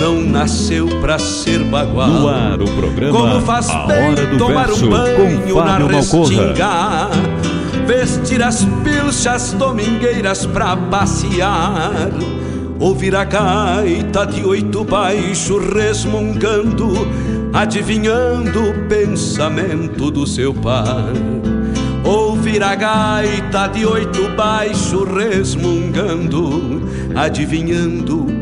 não nasceu pra ser bagual. No ar, o programa Como faz A bem Hora do tomar Verso, um banho na restinga, vestir as pilchas domingueiras pra passear, ouvir a gaita de oito baixo resmungando, adivinhando o pensamento do seu par. Ouvir a gaita de oito baixo resmungando, adivinhando o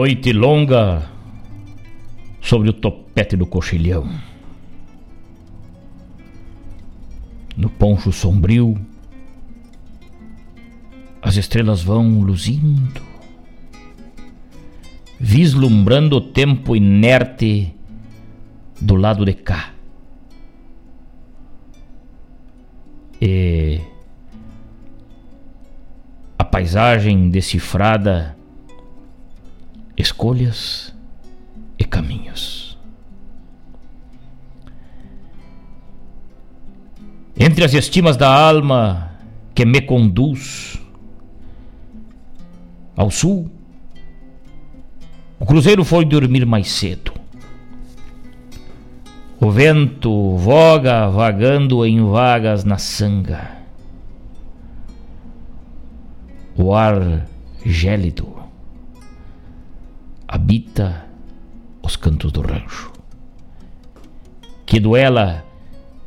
Noite longa sobre o topete do coxilhão. No poncho sombrio, as estrelas vão luzindo, vislumbrando o tempo inerte do lado de cá. E a paisagem decifrada escolhas e caminhos. Entre as estimas da alma que me conduz ao sul, o cruzeiro foi dormir mais cedo. O vento voga vagando em vagas na sanga. O ar gélido habita os cantos do rancho, que duela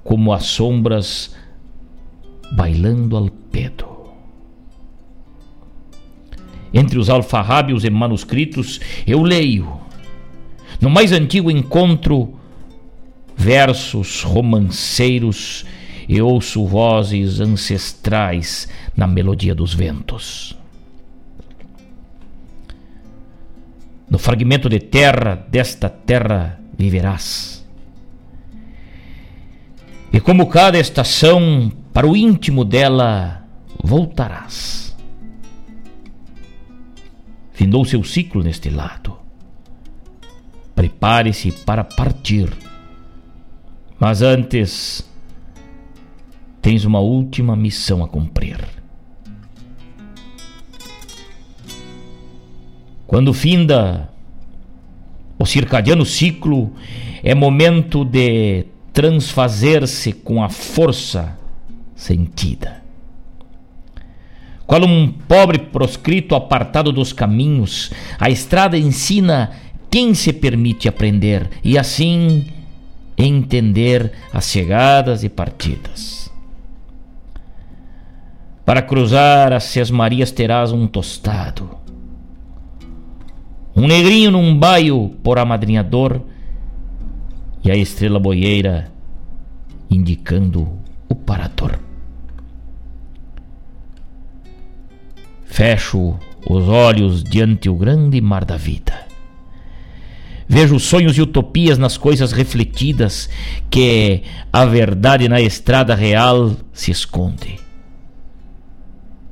como as sombras bailando al pedo. Entre os alfarrábios e manuscritos eu leio, no mais antigo encontro, versos romanceiros e ouço vozes ancestrais na melodia dos ventos. No fragmento de terra desta terra viverás. E como cada estação, para o íntimo dela voltarás. Findou seu ciclo neste lado. prepare-se para partir. Mas antes, tens uma última missão a cumprir. Quando finda o circadiano ciclo, é momento de transfazer-se com a força sentida. Qual um pobre proscrito apartado dos caminhos, a estrada ensina quem se permite aprender e assim entender as chegadas e partidas. Para cruzar as Seis Marias terás um tostado, um negrinho num baio por amadrinhador e a estrela boieira indicando o parador. Fecho os olhos diante o grande mar da vida. Vejo sonhos e utopias nas coisas refletidas, que a verdade na estrada real se esconde.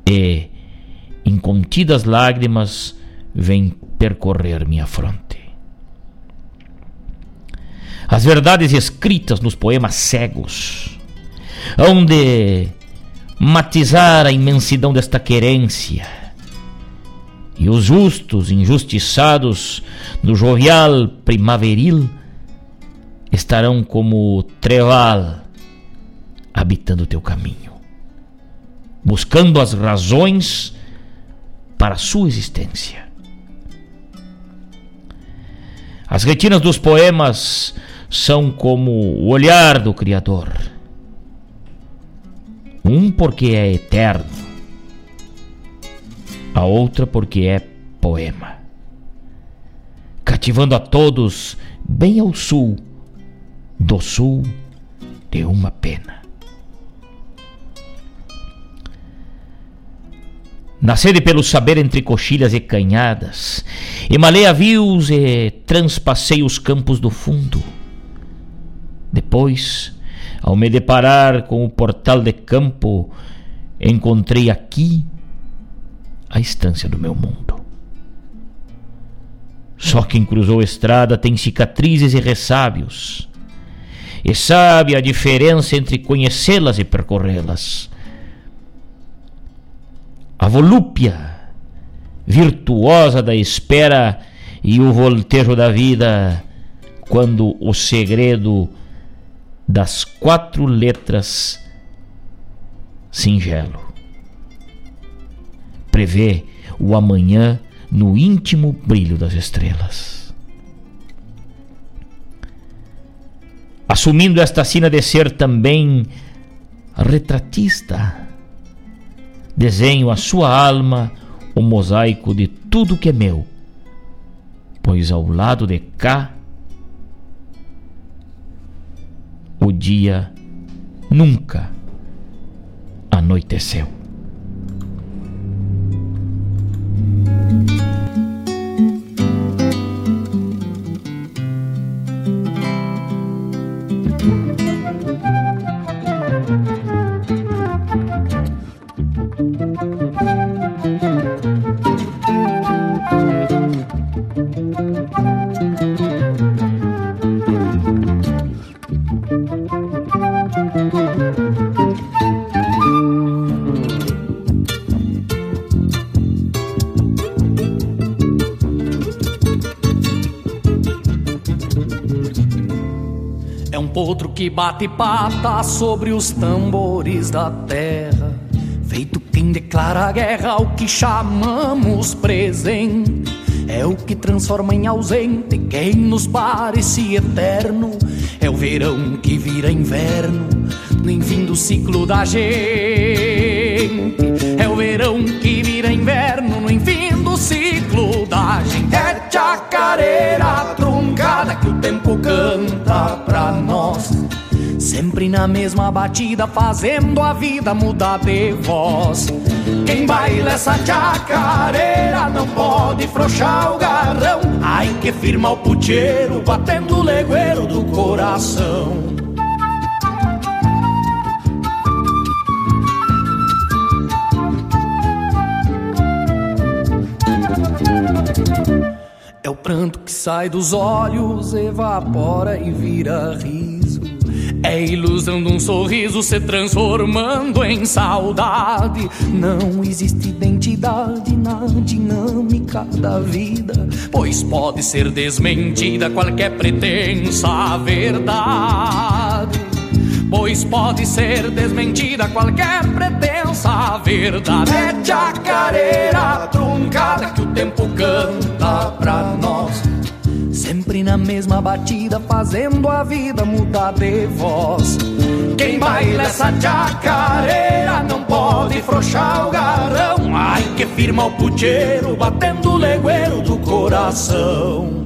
E, incontidas lágrimas, vem percorrer minha fronte. As verdades escritas nos poemas cegos, onde matizar a imensidão desta querência. E os justos, injustiçados, no jovial primaveril, estarão como treval habitando o teu caminho, buscando as razões para a sua existência. As retinas dos poemas são como o olhar do Criador um porque é eterno, a outra porque é poema. Cativando a todos bem ao sul, do sul de uma pena. Nascede pelo saber entre coxilhas e canhadas, emalei avios e transpassei os campos do fundo. Depois, ao me deparar com o portal de campo, encontrei aqui a estância do meu mundo. Só quem cruzou estrada tem cicatrizes e ressábios, e sabe a diferença entre conhecê-las e percorrê-las. A volúpia virtuosa da espera e o voltejo da vida, quando o segredo das quatro letras singelo. Prevê o amanhã no íntimo brilho das estrelas. Assumindo esta sina de ser também retratista, desenho a sua alma o mosaico de tudo que é meu, pois ao lado de cá o dia nunca anoiteceu. Que bate pata sobre os tambores da terra, feito quem declara guerra ao que chamamos presente. É o que transforma em ausente quem nos parece eterno. É o verão que vira inverno, no enfim do ciclo da gente. É o verão que vira inverno, no enfim do ciclo da gente. É chacareira truncada que o tempo canta pra nós. Sempre na mesma batida, fazendo a vida mudar de voz. Quem baila essa chacareira não pode frouxar o garrão. Ai que firma o puteiro, batendo o legueiro do coração. pranto que sai dos olhos evapora e vira riso. É ilusão de um sorriso se transformando em saudade. Não existe identidade na dinâmica da vida, pois pode ser desmentida qualquer pretensa verdade. Pois pode ser desmentida qualquer pretensa verdade. É chacareira truncada que o tempo canta pra nós Sempre na mesma batida, fazendo a vida mudar de voz. Quem baila essa chacareira não pode frouxar o garrão. Ai, que firma o puteiro, batendo o legueiro do coração.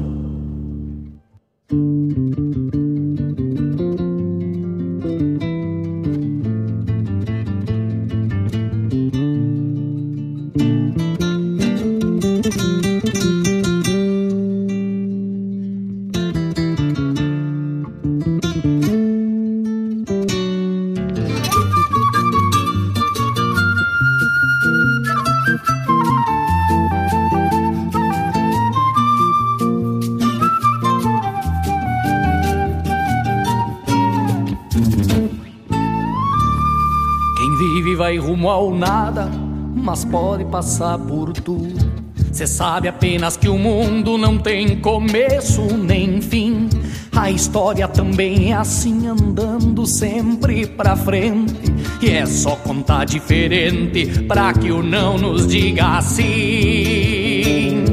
Rumo ao nada, mas pode passar por tudo. Cê sabe apenas que o mundo não tem começo nem fim. A história também é assim, andando sempre pra frente. E é só contar diferente pra que o não nos diga assim.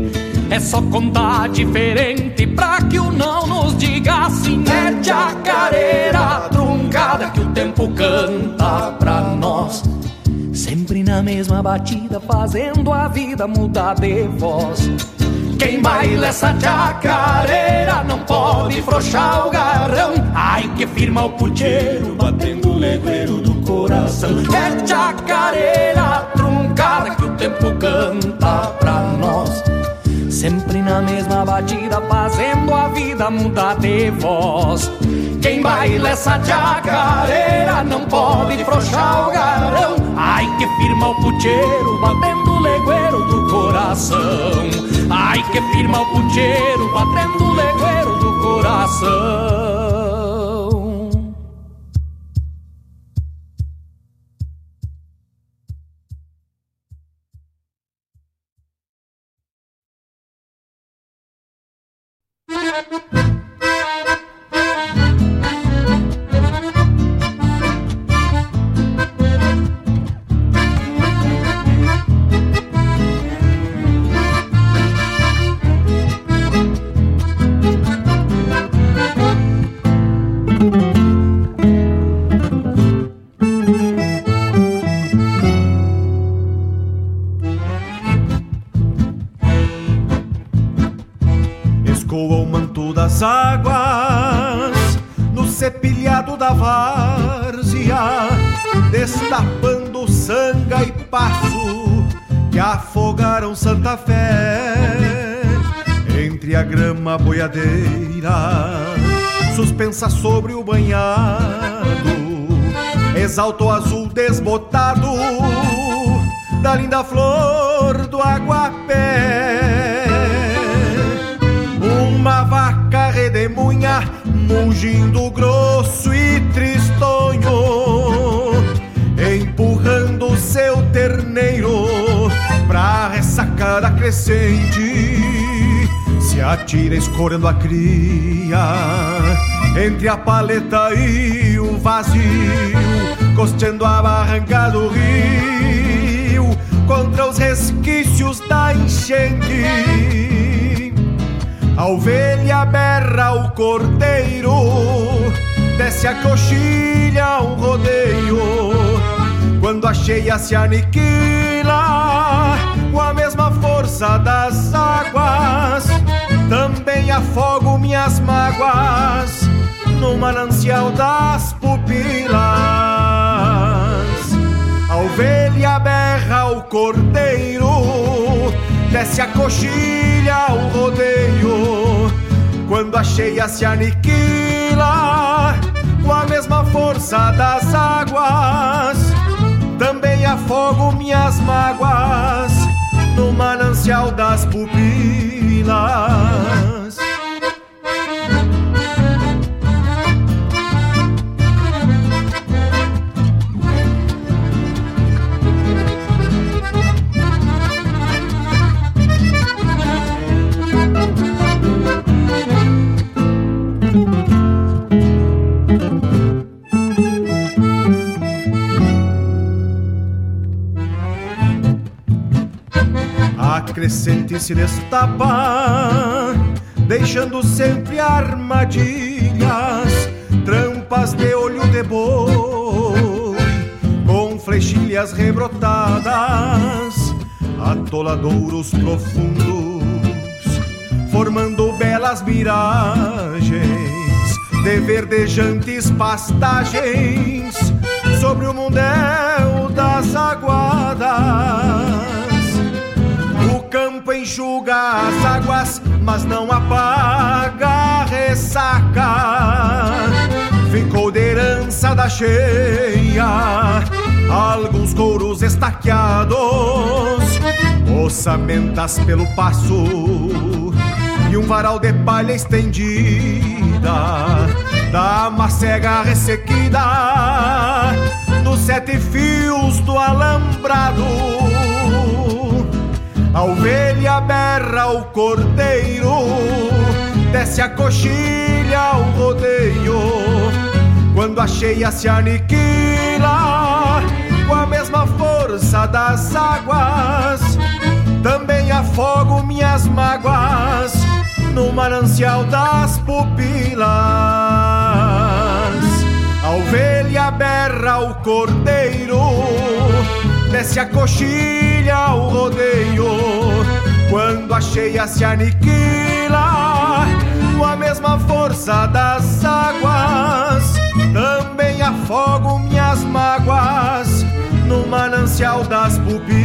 É só contar diferente pra que o não nos diga assim. É chacareira truncada que o tempo canta pra nós. Na mesma batida, fazendo a vida mudar de voz. Quem baila essa chacareira não pode frouxar o garrão. Ai, que firma o puteiro, batendo o legueiro do coração. É chacareira truncada que o tempo canta pra nós. Sempre na mesma batida, fazendo a vida mudar de voz. Quem baila essa chacareira não pode frouxar o garrão. Ai, que firma o puteiro, batendo o legueiro do coração. Ai, que firma o puteiro, batendo o legueiro do coração. Suspensa sobre o banhado, exalta o azul desbotado da linda flor do aguapé. Uma vaca redemunha, mungindo grosso e tristonho, empurrando seu terneiro pra ressacada crescente se atira escorando a cria entre a paleta e o vazio, costeando a barranca do rio contra os resquícios da enchente. A ovelha berra o cordeiro, desce a coxilha um rodeio. Quando a cheia se aniquila com a mesma força das águas afogo minhas mágoas no manancial das pupilas. A ovelha berra o cordeiro, desce a coxilha o rodeio. Quando a cheia se aniquila com a mesma força das águas, também afogo minhas mágoas no manancial das pupilas. Se destapa, deixando sempre armadilhas, trampas de olho de boi, com flechilhas rebrotadas, atoladouros profundos, formando belas miragens de verdejantes pastagens. Sobre o mundel das aguadas enxuga as águas, mas não apaga a ressaca. Ficou de herança da cheia, alguns couros estaqueados, ossamentas pelo passo e um varal de palha estendida da macega ressequida dos sete fios do alambrado a ovelha berra o cordeiro, desce a coxilha o rodeio. Quando a cheia se aniquila, com a mesma força das águas, também afogo minhas mágoas no manancial das pupilas. A ovelha berra o cordeiro desce a coxilha o rodeio. Quando a cheia se aniquila, com a mesma força das águas, também afogo minhas mágoas no manancial das pupilas.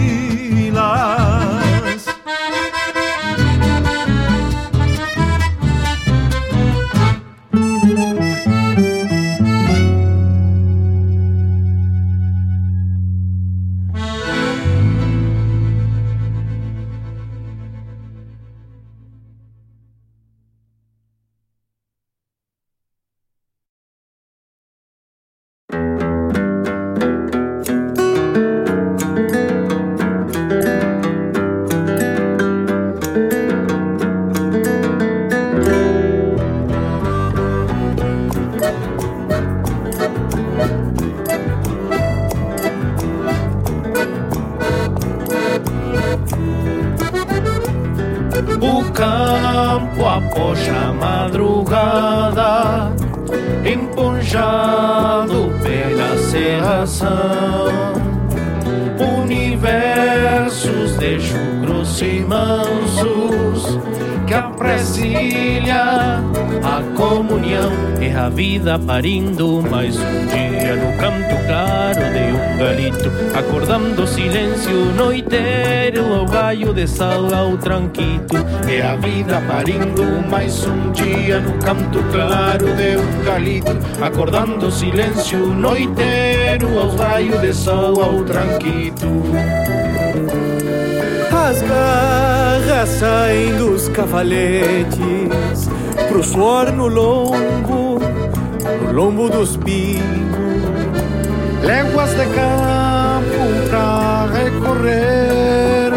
Vida parindo mais um dia no canto claro de um galito, acordando silêncio noiteiro ao galho de sal ao tranquito. É a vida parindo mais um dia no canto claro de um galito, acordando silêncio noiteiro ao galho de sal ao tranquito. As garras saem dos cavaletes pro suor no lombo lombo dos pingos, léguas de campo pra recorrer,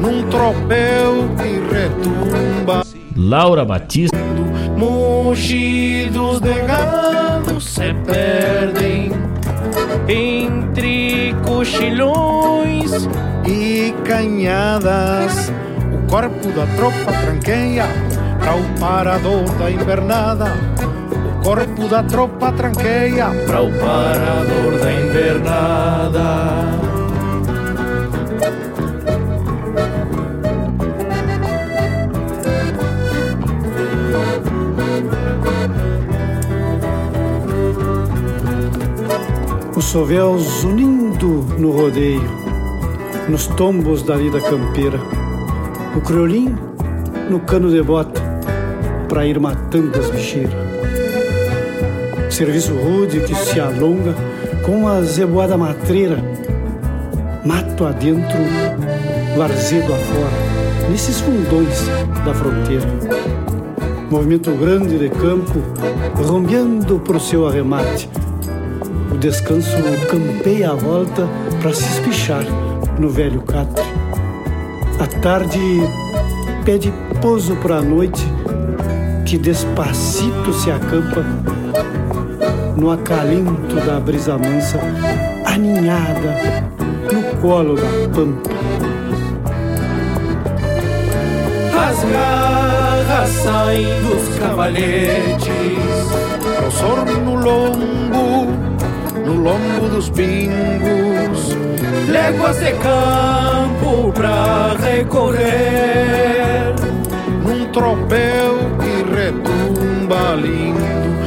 num tropel que retumba. Laura Batista. Mugidos de gado se perdem entre cochilhões e canhadas. O corpo da tropa tranqueia para o parador da invernada corpo da tropa tranqueia para o parador da invernada. Os sovéus unindo no rodeio, nos tombos da vida campeira, o criolim no cano de bota, para ir matando as bicheiras serviço rude que se alonga com a zeboada matreira mato adentro, varzedo afora, nesses fundões da fronteira. Movimento grande de campo, rompeando pro seu arremate. O descanso campeia a volta para se espichar no velho catre. A tarde pede pouso para a noite, que despacito se acampa no acalento da brisa mansa, aninhada no colo da pampa. As garras saem dos cavalhetes, pro no lombo, no lombo dos pingos, léguas de campo pra recorrer, num tropel que retumba lindo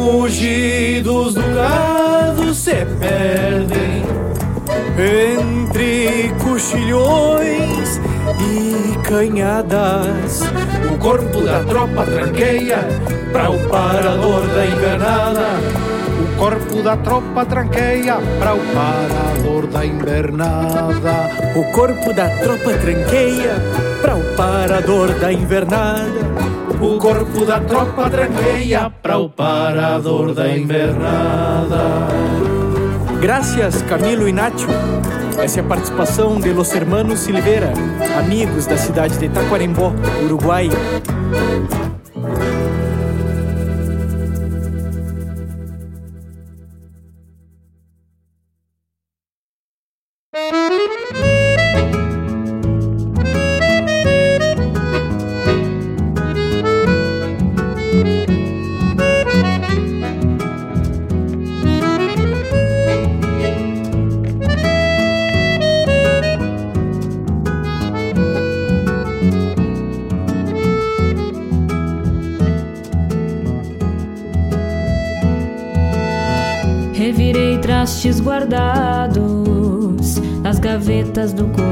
Mugidos do gado se perdem entre cochilhões e canhadas. O corpo da tropa tranqueia para o parador da invernada. O corpo da tropa tranqueia para o parador da invernada. O corpo da tropa tranqueia para o parador da invernada. O corpo da tropa tranqueia para o parador da invernada. Graças, Camilo e Nacho. Essa é a participação de Los Hermanos Silveira, amigos da cidade de Taquarembó, Uruguai. Gavetas do coração.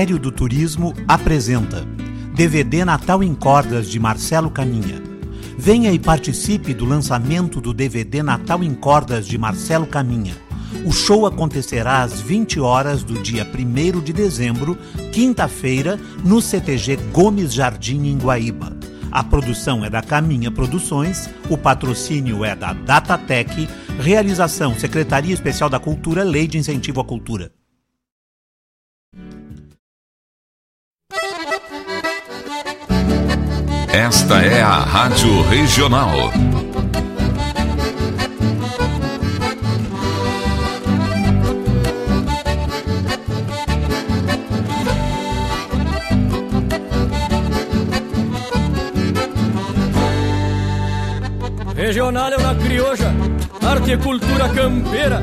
Ministério do Turismo apresenta DVD Natal em Cordas de Marcelo Caminha. Venha e participe do lançamento do DVD Natal em Cordas de Marcelo Caminha. O show acontecerá às 20 horas do dia 1 de dezembro, quinta-feira, no CTG Gomes Jardim, em Guaíba. A produção é da Caminha Produções, o patrocínio é da Datatec, realização Secretaria Especial da Cultura, Lei de Incentivo à Cultura. Esta é a Rádio Regional. Regional é uma crioja, arte e cultura campeira,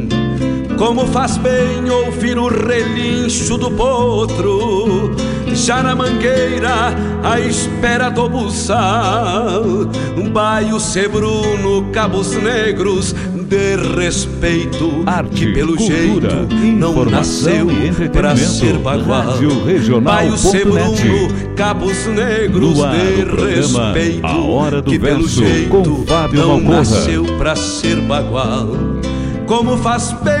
Como faz bem ouvir o relincho do potro Já na mangueira, à espera do buçal. Baio Sebruno, Cabos Negros De respeito Arte, Que pelo cultura, jeito não nasceu pra ser bagual. Baio Sebruno, Cabos Negros ar, De respeito A Hora do Que pelo Verso, jeito não Malcorra. nasceu pra ser bagual. Como faz bem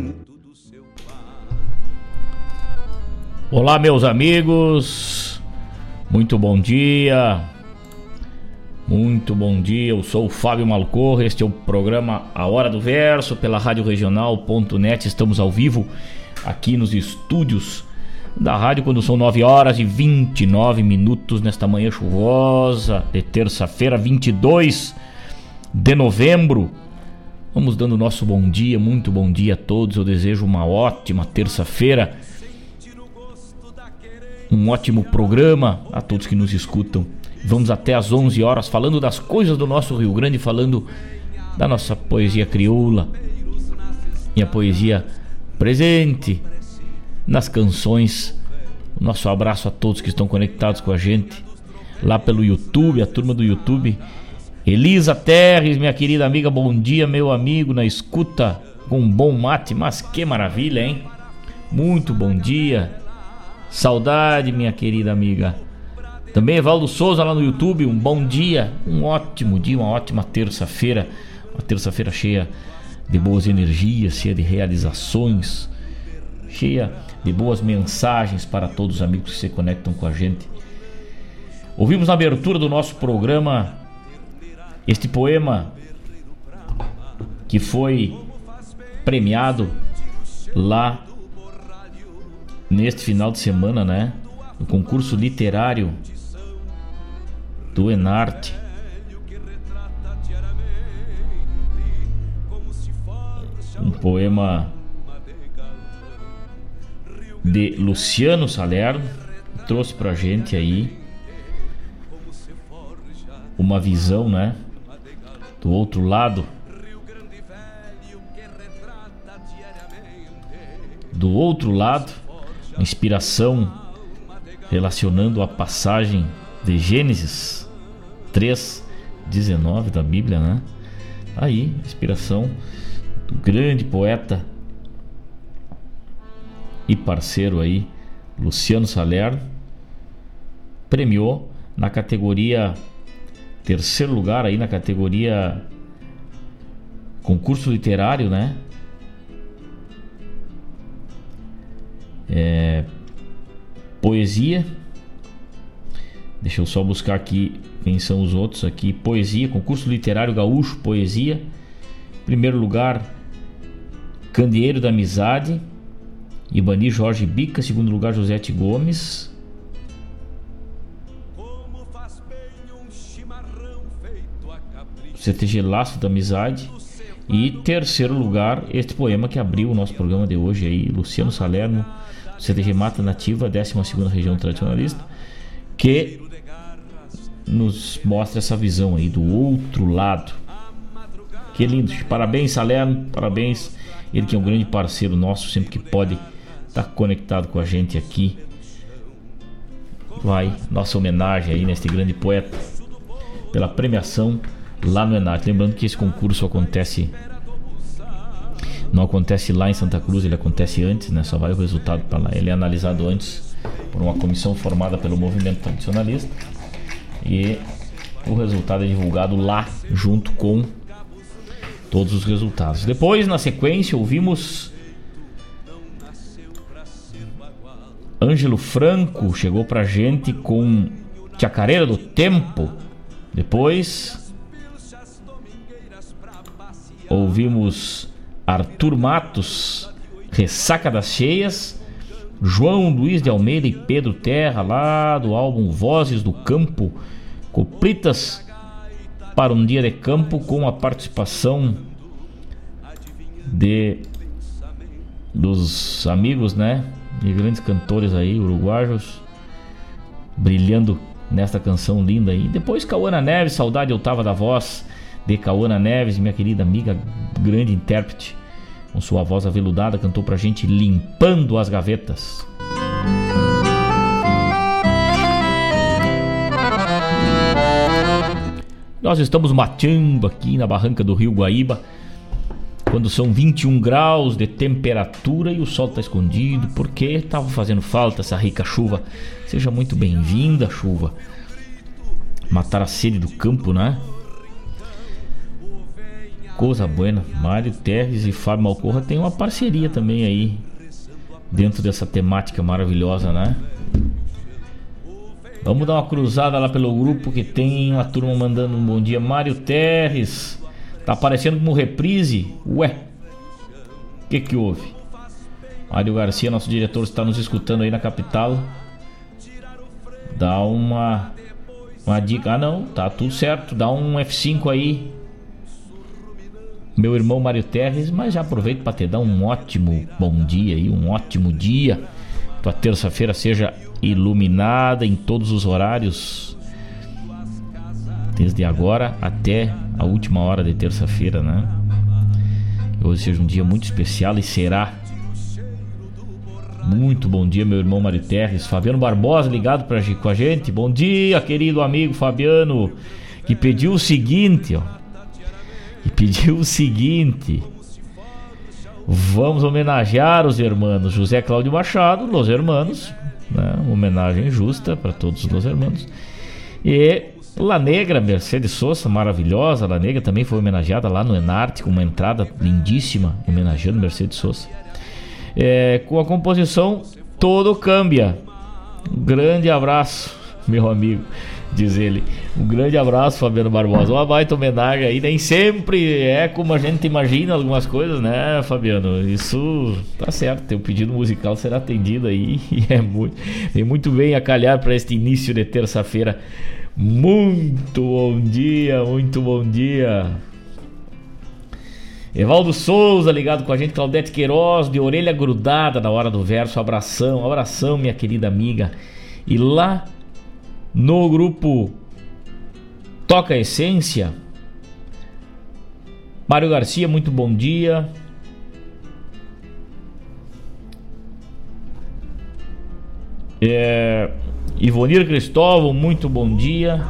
Olá, meus amigos. Muito bom dia. Muito bom dia. Eu sou o Fábio Malcorra. Este é o programa A Hora do Verso pela Rádio Regional.net. Estamos ao vivo aqui nos estúdios da rádio quando são 9 horas e 29 minutos nesta manhã chuvosa de terça-feira, 22 de novembro. Vamos dando nosso bom dia, muito bom dia a todos. Eu desejo uma ótima terça-feira um ótimo programa a todos que nos escutam. Vamos até às 11 horas falando das coisas do nosso Rio Grande, falando da nossa poesia crioula e a poesia presente nas canções. Nosso abraço a todos que estão conectados com a gente lá pelo YouTube, a turma do YouTube. Elisa Terres, minha querida amiga, bom dia, meu amigo, na escuta com um bom mate, mas que maravilha, hein? Muito bom dia. Saudade, minha querida amiga. Também Evaldo Souza lá no YouTube, um bom dia, um ótimo dia, uma ótima terça-feira. Uma terça-feira cheia de boas energias, cheia de realizações, cheia de boas mensagens para todos os amigos que se conectam com a gente. Ouvimos na abertura do nosso programa este poema que foi premiado lá neste final de semana, né? No concurso literário do Enarte. um poema de Luciano Salerno, trouxe pra gente aí uma visão, né? Do outro lado. Do outro lado, inspiração relacionando a passagem de Gênesis 3, 19 da Bíblia, né? Aí, inspiração do grande poeta e parceiro aí, Luciano Salerno, premiou na categoria terceiro lugar aí na categoria concurso literário, né? É, poesia. Deixa eu só buscar aqui quem são os outros aqui. Poesia, concurso literário gaúcho, poesia. Primeiro lugar, Candeeiro da Amizade, Ibani Jorge Bica. Segundo lugar, Josete Gomes. CTG Laço da Amizade. E terceiro lugar, este poema que abriu o nosso programa de hoje aí, Luciano Salerno, CTG Mata Nativa, 12 região tradicionalista, que nos mostra essa visão aí do outro lado. Que lindo, parabéns Salerno, parabéns. Ele que é um grande parceiro nosso, sempre que pode estar tá conectado com a gente aqui. Vai, nossa homenagem aí neste grande poeta pela premiação lá no Enart. Lembrando que esse concurso acontece não acontece lá em Santa Cruz, ele acontece antes, né? Só vai o resultado para lá. Ele é analisado antes por uma comissão formada pelo movimento tradicionalista e o resultado é divulgado lá junto com todos os resultados. Depois, na sequência, ouvimos Ângelo Franco chegou pra gente com Chacareira do Tempo. Depois ouvimos Arthur Matos, Ressaca das Cheias, João Luiz de Almeida e Pedro Terra, lá do álbum Vozes do Campo, Copritas para um Dia de Campo, com a participação de dos amigos, né? De grandes cantores aí, uruguaios, brilhando nesta canção linda aí. Depois Cauana Neves, Saudade Eu Tava da Voz, de Cauana Neves, minha querida amiga, grande intérprete, com sua voz aveludada, cantou pra gente Limpando as Gavetas. Nós estamos mateando aqui na barranca do Rio Guaíba, quando são 21 graus de temperatura e o sol está escondido, porque estava fazendo falta essa rica chuva. Seja muito bem-vinda, chuva. Matar a sede do campo, né? Coisa Buena, Mário Terres e Fábio Malcorra tem uma parceria também aí dentro dessa temática maravilhosa, né? Vamos dar uma cruzada lá pelo grupo que tem uma turma mandando um bom dia. Mário Terres, tá aparecendo como reprise? Ué, o que que houve? Mário Garcia, nosso diretor, está nos escutando aí na capital. Dá uma, uma dica. Ah, não, tá tudo certo. Dá um F5 aí meu irmão Mário Terres, mas já aproveito para te dar um ótimo bom dia e um ótimo dia. Tua terça-feira seja iluminada em todos os horários, desde agora até a última hora de terça-feira, né? Hoje seja um dia muito especial e será. Muito bom dia, meu irmão Mário Terres. Fabiano Barbosa ligado pra, com a gente. Bom dia, querido amigo Fabiano, que pediu o seguinte, ó e pediu o seguinte: Vamos homenagear os irmãos José Cláudio Machado, los hermanos, né? uma homenagem justa para todos os irmãos. E La Negra, Mercedes Sosa, maravilhosa. La Negra também foi homenageada lá no Enarte, com uma entrada lindíssima, homenageando Mercedes Sosa. É, com a composição Todo Cambia. Um grande abraço, meu amigo diz ele. Um grande abraço, Fabiano Barbosa. Uma baita homenagem aí. Nem sempre é como a gente imagina algumas coisas, né, Fabiano? Isso tá certo. Teu pedido musical será atendido aí. E é muito, vem muito bem a calhar para este início de terça-feira. Muito bom dia, muito bom dia. Evaldo Souza ligado com a gente, Claudete Queiroz, de orelha grudada na hora do verso. Abração, abração, minha querida amiga. E lá no grupo Toca Essência, Mário Garcia, muito bom dia. É, Ivonir Cristóvão, muito bom dia.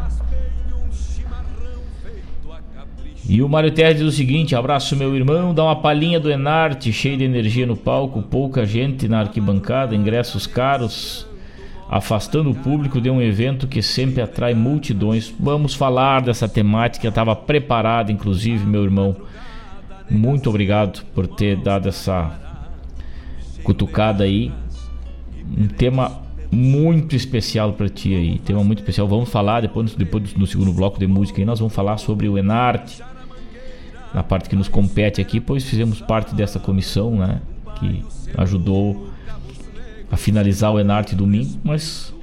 E o Mário Terra diz o seguinte: abraço, meu irmão. Dá uma palhinha do Enarte, cheio de energia no palco, pouca gente na arquibancada, ingressos caros, afastando o público de um evento que sempre atrai multidões. Vamos falar dessa temática, estava preparada, inclusive, meu irmão. Muito obrigado por ter dado essa cutucada aí. Um tema muito especial para ti aí, tema muito especial. Vamos falar depois, depois no segundo bloco de música aí, nós vamos falar sobre o Enarte, na parte que nos compete aqui, pois fizemos parte dessa comissão, né, que ajudou a finalizar o Enarte domingo, mas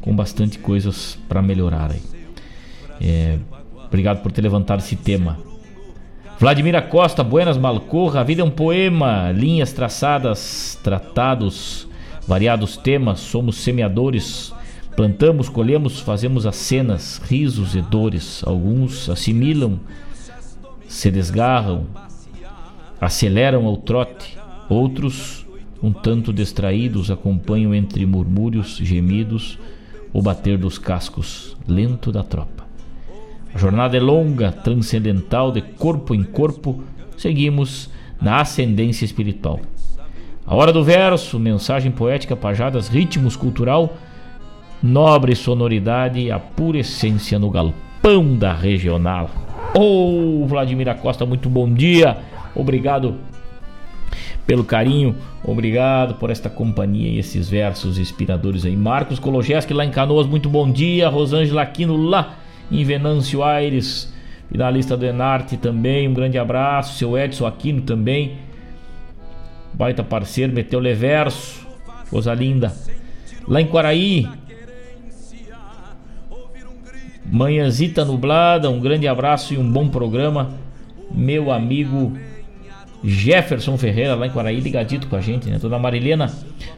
com bastante coisas para melhorar aí. É, obrigado por ter levantado esse tema. Vladimir Costa, Buenas Malcorra, a vida é um poema, linhas traçadas, tratados variados temas, somos semeadores, plantamos, colhemos, fazemos as cenas, risos e dores. Alguns assimilam, se desgarram, aceleram ao trote, outros, um tanto distraídos, acompanham entre murmúrios, gemidos, o bater dos cascos lento da tropa. A jornada é longa, transcendental, de corpo em corpo, seguimos na ascendência espiritual. A hora do verso, mensagem poética, pajadas, ritmos cultural, nobre sonoridade, a pura essência no galpão da regional. Ô oh, Vladimir Acosta, muito bom dia. Obrigado pelo carinho, obrigado por esta companhia e esses versos inspiradores aí. Marcos Kologeski lá em Canoas, muito bom dia. Rosângela Aquino lá em Venâncio Aires, finalista do Enarte também, um grande abraço. Seu Edson Aquino também baita parceiro, meteu Leverso, coisa linda. Lá em Quaraí, manhãzita nublada, um grande abraço e um bom programa. Meu amigo Jefferson Ferreira, lá em Quaraí, ligadito com a gente, né? Dona Marilena,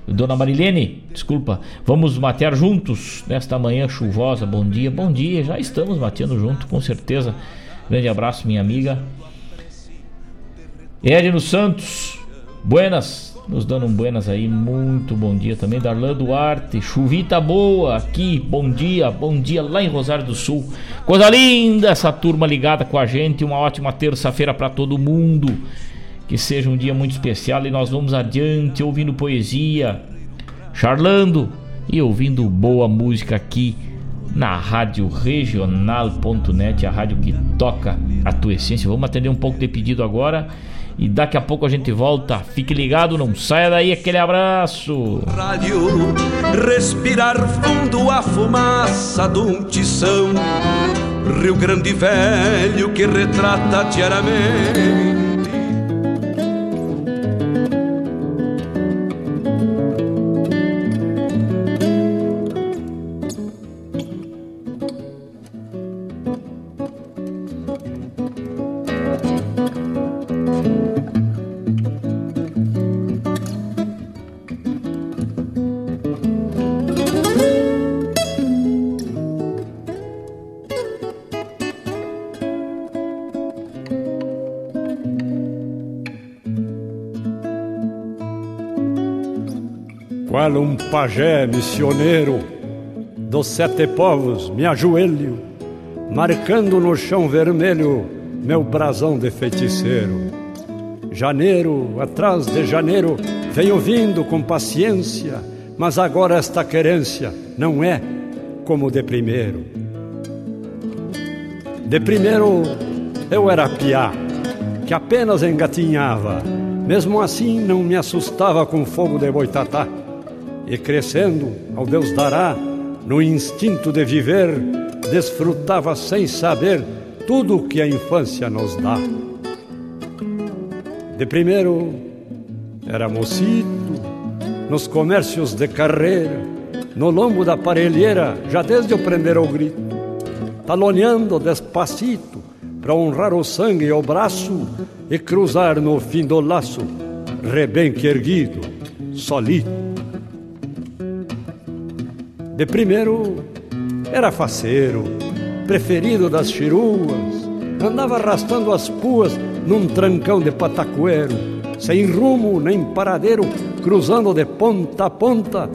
Dona Marilene, desculpa, vamos matear juntos nesta manhã chuvosa. Bom dia, bom dia, já estamos mateando junto, com certeza. Grande abraço, minha amiga. Edno Santos, Buenas, nos dando um buenas aí, muito bom dia também. Darlan Duarte, chuvita boa aqui, bom dia, bom dia lá em Rosário do Sul. Coisa linda essa turma ligada com a gente, uma ótima terça-feira para todo mundo. Que seja um dia muito especial e nós vamos adiante ouvindo poesia, charlando e ouvindo boa música aqui na rádio regional.net, a rádio que toca a tua essência. Vamos atender um pouco de pedido agora. E daqui a pouco a gente volta. Fique ligado, não saia daí. Aquele abraço. Rádio, respirar fundo a fumaça de um tição. Rio Grande Velho que retrata diariamente pajé missioneiro dos sete povos me ajoelho, marcando no chão vermelho meu brasão de feiticeiro. Janeiro, atrás de janeiro, venho vindo com paciência, mas agora esta querência não é como de primeiro. De primeiro eu era piá, que apenas engatinhava, mesmo assim não me assustava com fogo de boitatá e crescendo ao Deus dará, no instinto de viver, desfrutava sem saber tudo o que a infância nos dá. De primeiro era mocito, nos comércios de carreira, no lombo da parelheira, já desde eu prender o grito, taloneando despacito, para honrar o sangue e o braço, e cruzar no fim do laço, rebenque erguido, solito. De primeiro era faceiro, preferido das chiruas, andava arrastando as puas num trancão de patacoeiro, sem rumo nem paradeiro, cruzando de ponta a ponta,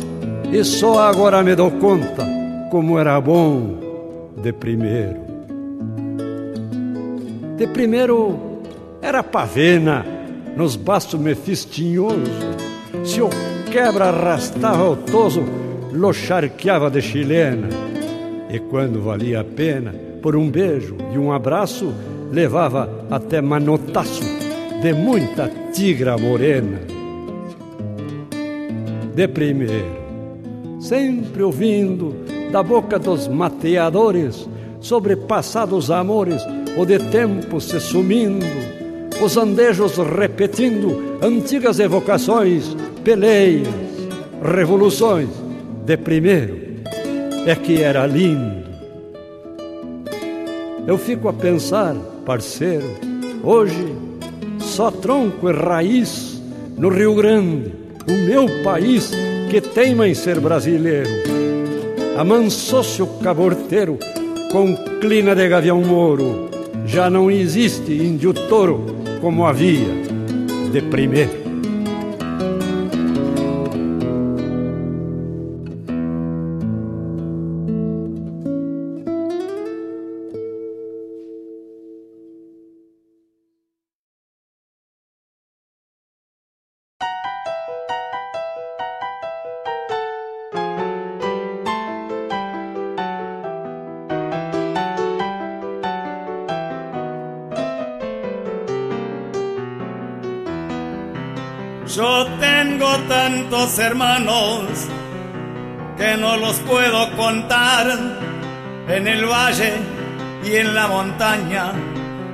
e só agora me dou conta como era bom de primeiro. De primeiro era pavena, nos bastos mefistinhoso, se o quebra arrastava o toso, lo charqueava de chilena, e quando valia a pena, por um beijo e um abraço, levava até manotaço de muita tigra morena. De primeiro, sempre ouvindo da boca dos mateadores sobre passados amores ou de tempo se sumindo, os andejos repetindo antigas evocações, peleias, revoluções. De primeiro, é que era lindo. Eu fico a pensar, parceiro, hoje só tronco e raiz no Rio Grande, o meu país que teima em ser brasileiro. Amansou-se o caborteiro com clina de gavião moro, já não existe índio touro como havia de primeiro. Hermanos que no los puedo contar en el valle y en la montaña,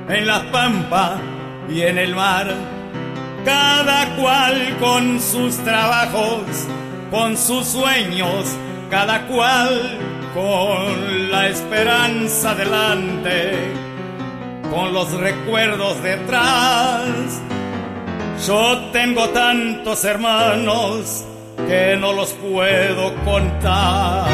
en la pampa y en el mar. Cada cual con sus trabajos, con sus sueños, cada cual con la esperanza delante, con los recuerdos detrás yo tengo tantos hermanos que no los puedo contar.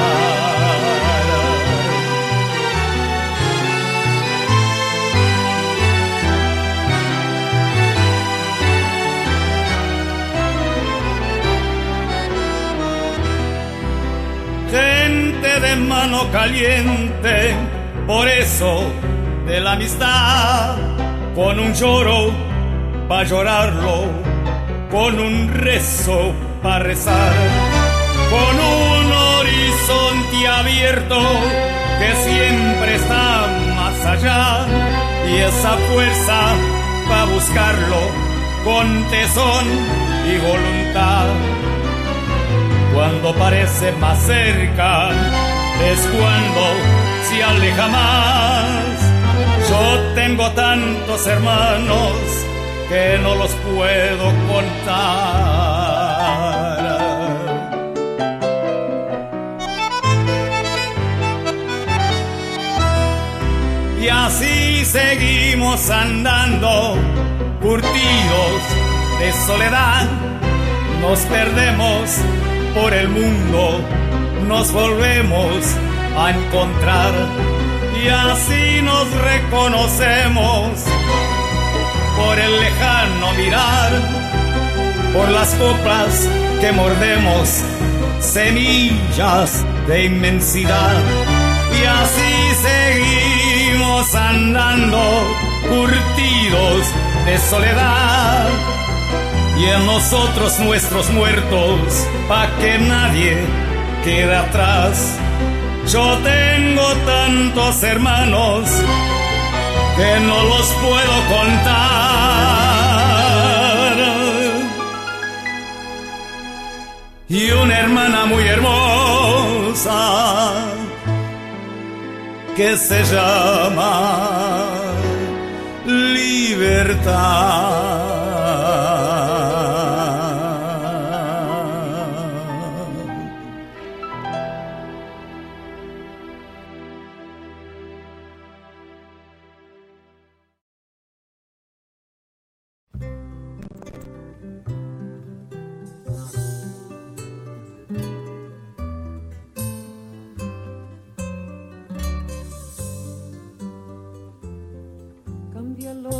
Gente de mano caliente, por eso de la amistad, con un lloro pa' llorarlo, con un rezo pa' rezar, con un horizonte abierto que siempre está más allá y esa fuerza pa' buscarlo con tesón y voluntad. Cuando parece más cerca es cuando se aleja más. Yo tengo tantos hermanos que no los puedo contar. Y así seguimos andando, curtidos de soledad, nos perdemos por el mundo, nos volvemos a encontrar y así nos reconocemos por el lejano mirar, por las copas que mordemos, semillas de inmensidad. Y así seguimos andando, curtidos de soledad. Y en nosotros nuestros muertos, pa' que nadie quede atrás. Yo tengo tantos hermanos que no los puedo contar. Y una hermana muy hermosa que se llama libertad.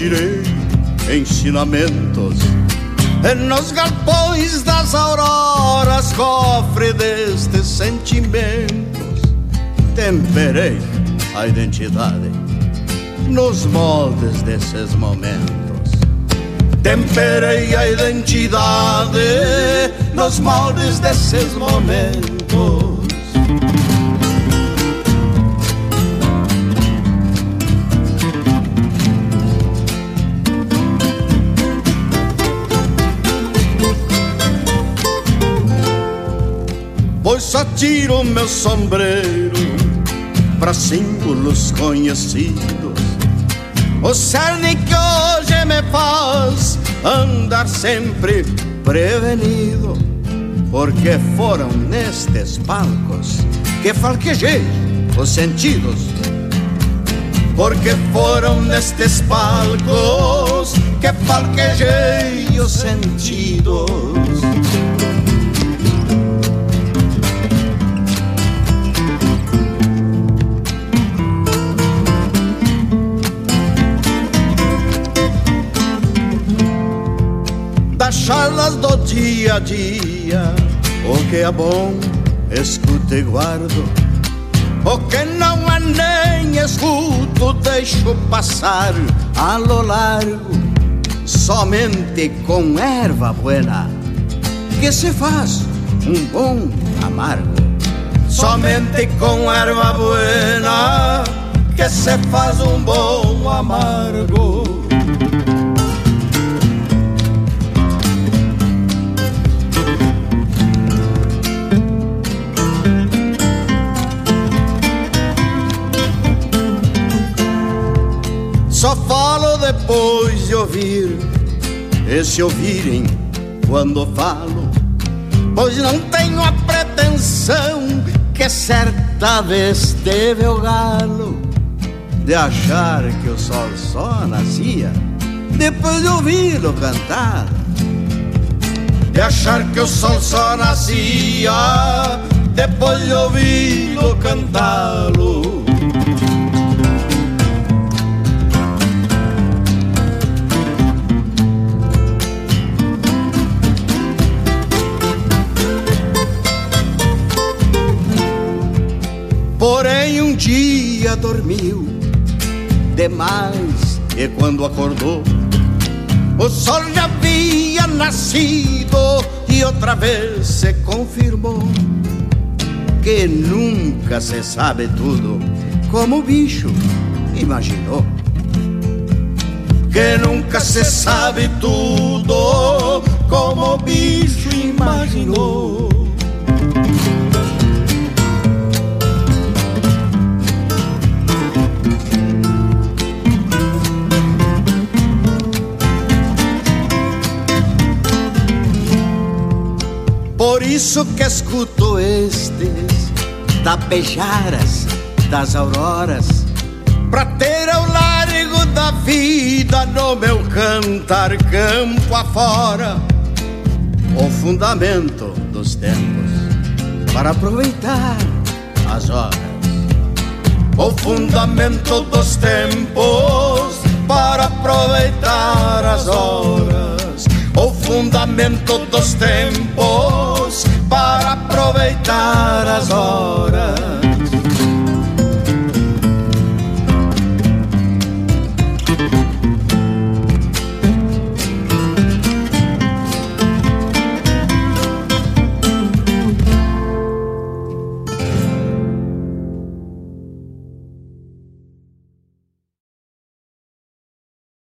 tirei ensinamentos. Nos galpões das auroras, cofre destes sentimentos, temperei a identidade nos moldes desses momentos. Temperei a identidade nos moldes desses momentos. Só tiro meu sombreiro para símbolos conhecidos. O cerne que hoje me faz andar sempre prevenido, porque foram nestes palcos que falquejei os sentidos. Porque foram nestes palcos que falquejei os sentidos. Charlas do dia a dia. O que é bom, escuto e guardo. O que não é nem escuto, deixo passar a lo largo. Somente com erva buena que se faz um bom amargo. Somente com erva buena que se faz um bom amargo. Depois de ouvir, e se ouvirem quando falo, pois não tenho a pretensão que certa vez teve o galo de achar que o sol só nascia depois de ouvi-lo cantar. De achar que o sol só nascia depois de ouvi-lo cantá-lo. Dormiu demais e quando acordou o sol já havia nascido e outra vez se confirmou que nunca se sabe tudo como o bicho imaginou. Que nunca se sabe tudo como o bicho imaginou. Isso que escuto estes tapejaras das auroras Pra ter ao largo da vida no meu cantar campo afora O fundamento dos tempos para aproveitar as horas. O fundamento dos tempos para aproveitar as horas. O fundamento dos tempos para aproveitar as horas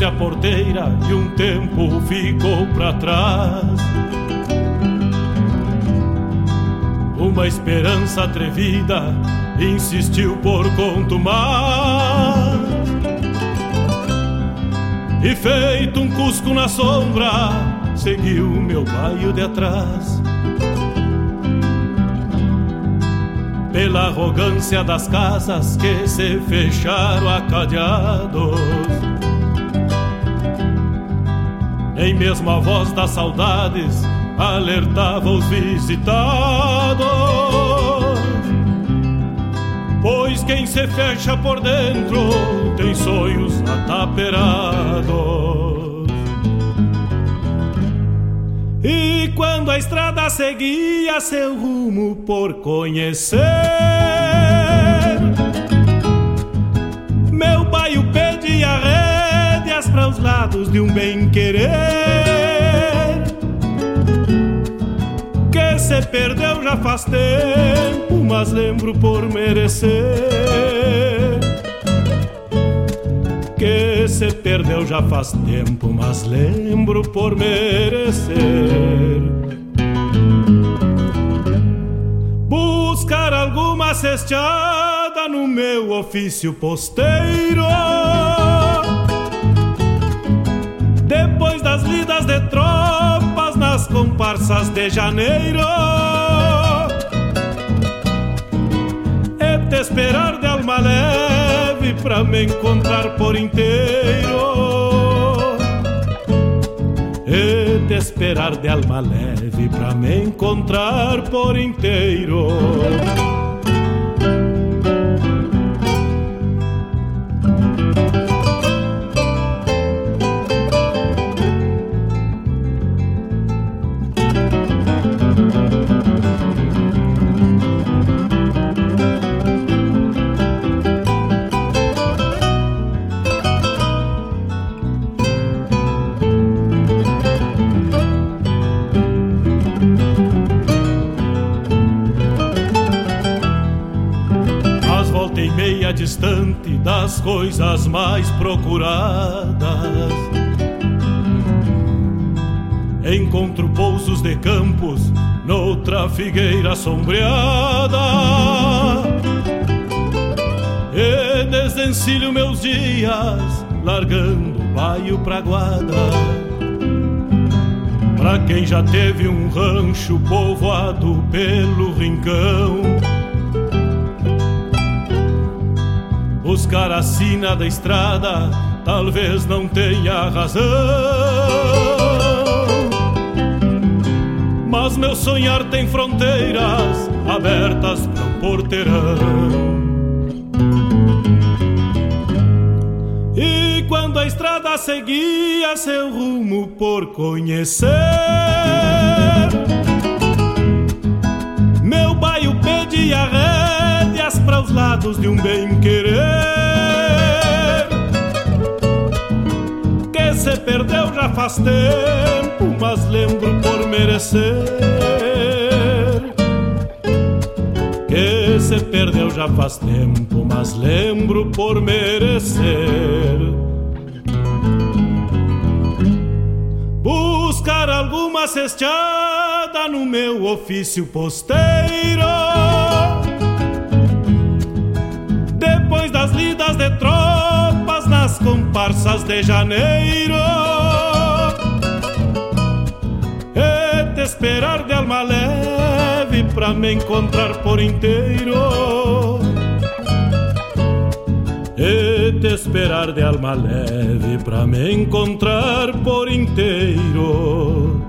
fechou-se a porteira e um tempo ficou para trás. Uma esperança atrevida insistiu por contumar. E feito um cusco na sombra, seguiu meu baio de atrás. Pela arrogância das casas que se fecharam a cadeados. Nem mesmo a voz das saudades alertava os visitados. Pois quem se fecha por dentro tem sonhos ataperados. E quando a estrada seguia seu rumo por conhecer, de um bem-querer que se perdeu já faz tempo, mas lembro por merecer que se perdeu já faz tempo, mas lembro por merecer. Buscar alguma cesteada no meu ofício posteiro. Depois das lidas de tropas nas comparsas de janeiro. É te esperar de alma leve pra me encontrar por inteiro E te esperar de alma leve pra me encontrar por inteiro coisas mais procuradas. Encontro pousos de campos noutra figueira sombreada. E desencilho meus dias, largando o baio pra guarda. Pra quem já teve um rancho povoado pelo rincão Buscar a sina da estrada talvez não tenha razão. Mas meu sonhar tem fronteiras abertas para porteirão. E quando a estrada seguia seu rumo por conhecer, meu baio pedia rédeas para os lados de um bem-querer. Se perdeu já faz tempo, mas lembro por merecer. Que se perdeu já faz tempo, mas lembro por merecer. Buscar alguma cesteada no meu ofício posteiro. Depois das lidas de nas comparsas de janeiro. E te esperar de alma leve pra me encontrar por inteiro. E te esperar de alma leve pra me encontrar por inteiro.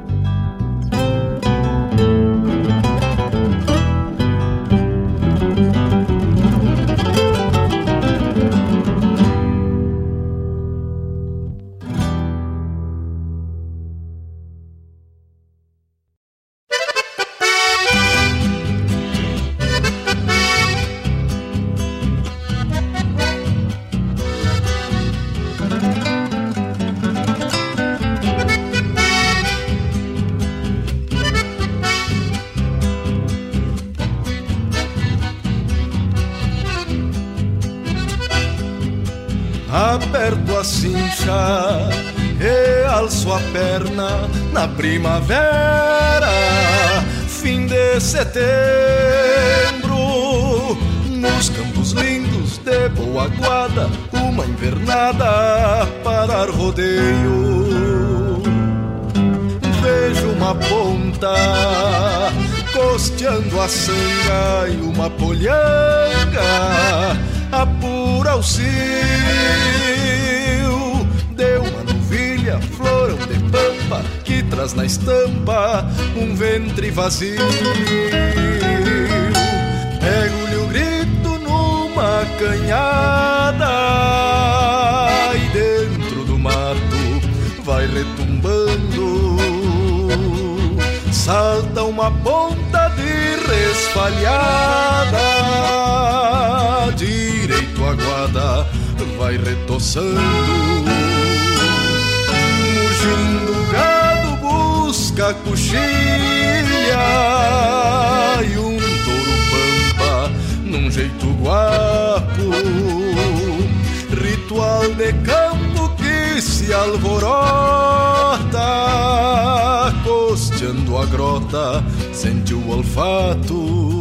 A cincha e alço a perna na primavera, fim de setembro, nos campos lindos de boa guarda, uma invernada para rodeio. Vejo uma ponta costeando a sanga e uma polhanga apura o cio novilha, florão de pampa que traz na estampa um ventre vazio. Pego-lhe o grito numa canhada e dentro do mato vai retumbando. Salta uma ponta de resfalhada direito a guarda vai retoçando Mugindo o gado busca coxilha E um touro pampa num jeito guapo. Ritual de campo que se alvorota Costeando a grota, sente o olfato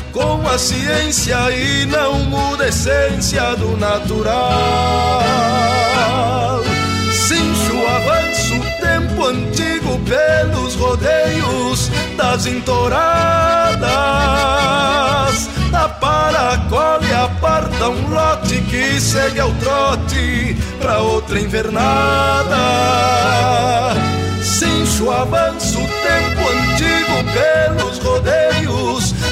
com a ciência e não muda a essência do natural. Cincho avanço tempo antigo pelos rodeios das entoradas. Da paracola e aparta um lote que segue ao trote pra outra invernada. Cincho avanço tempo antigo pelos rodeios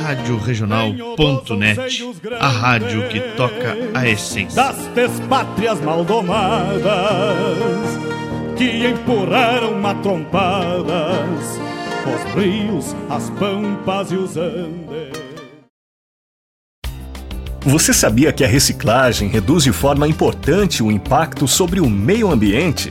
Rádio Regional.net, a rádio que toca a essência. Das despátrias maldomadas que empurraram matrompadas os rios, as pampas e os andes. Você sabia que a reciclagem reduz de forma importante o impacto sobre o meio ambiente?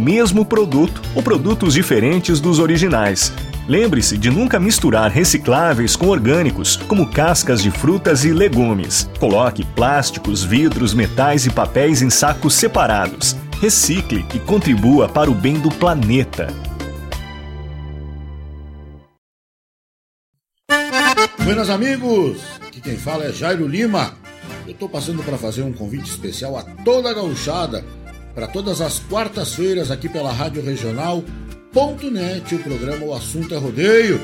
mesmo produto ou produtos diferentes dos originais. Lembre-se de nunca misturar recicláveis com orgânicos, como cascas de frutas e legumes. Coloque plásticos, vidros, metais e papéis em sacos separados. Recicle e contribua para o bem do planeta. Buenas amigos, aqui quem fala é Jairo Lima. Eu estou passando para fazer um convite especial a toda a gauchada para todas as quartas-feiras aqui pela Rádio Regional.net, o programa O Assunto é Rodeio.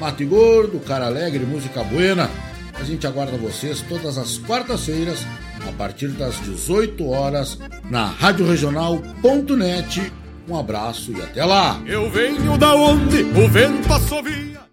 Mate Gordo, Cara Alegre, Música Buena. A gente aguarda vocês todas as quartas-feiras, a partir das 18 horas, na Rádio. Um abraço e até lá! Eu venho da onde o vento assovia.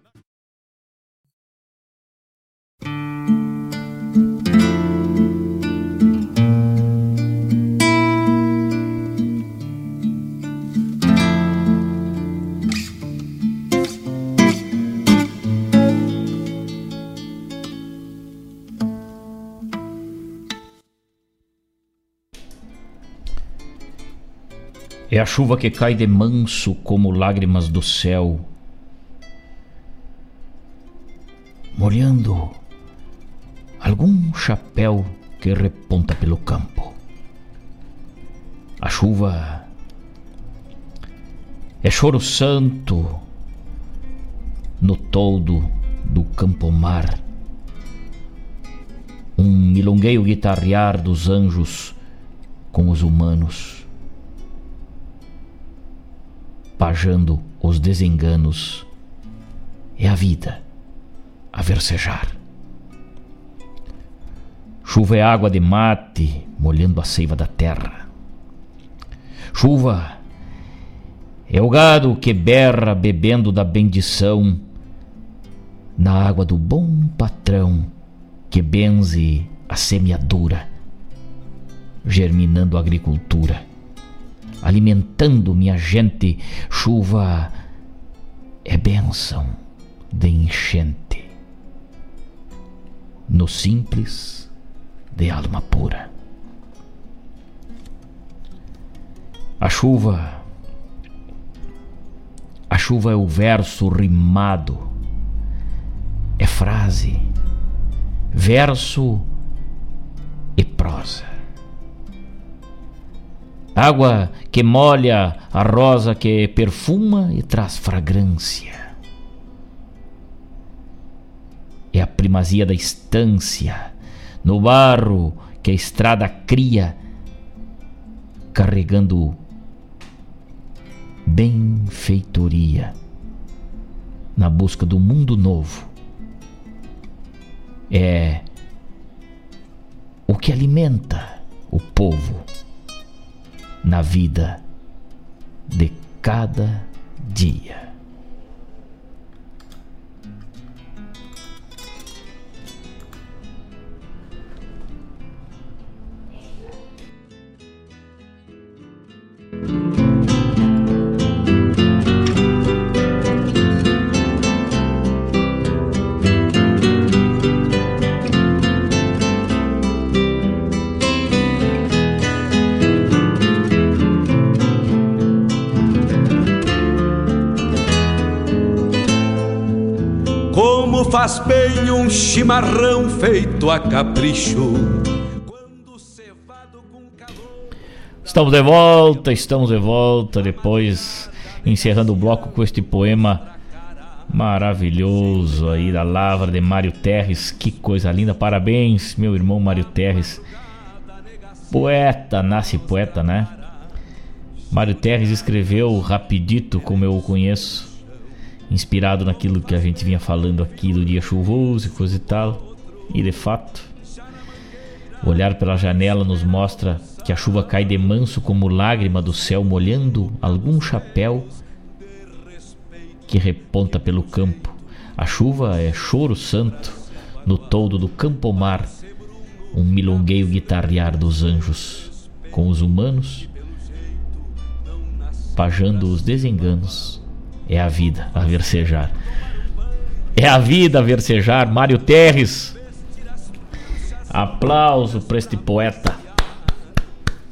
É a chuva que cai de manso como lágrimas do céu, molhando algum chapéu que reponta pelo campo. A chuva é choro santo no toldo do campo-mar. Um milongueio guitarrear dos anjos com os humanos pajando os desenganos, é a vida a versejar. Chuva é água de mate molhando a seiva da terra. Chuva é o gado que berra bebendo da bendição na água do bom patrão que benze a semeadura, germinando a agricultura alimentando minha gente. Chuva é bênção de enchente. No simples de alma pura. A chuva. A chuva é o verso rimado. É frase, verso e prosa. Água que molha a rosa que perfuma e traz fragrância. É a primazia da estância, no barro que a estrada cria, carregando benfeitoria na busca do mundo novo. É o que alimenta o povo na vida de cada dia. Faz bem um chimarrão feito a capricho. Estamos de volta, estamos de volta depois encerrando o bloco com este poema maravilhoso aí da Lavra de Mário Terres. Que coisa linda, parabéns, meu irmão Mário Terres. Poeta, nasce poeta, né? Mário Terres escreveu rapidito, como eu o conheço, inspirado naquilo que a gente vinha falando aqui do dia chuvoso e coisa e tal. E de fato, olhar pela janela nos mostra que a chuva cai de manso como lágrima do céu, molhando algum chapéu que reponta pelo campo. A chuva é choro santo no toldo do campo-mar, um milongueio guitarrear dos anjos com os humanos, pajando os desenganos. É a vida a versejar. É a vida a versejar. Mário Terres. Aplauso para este poeta.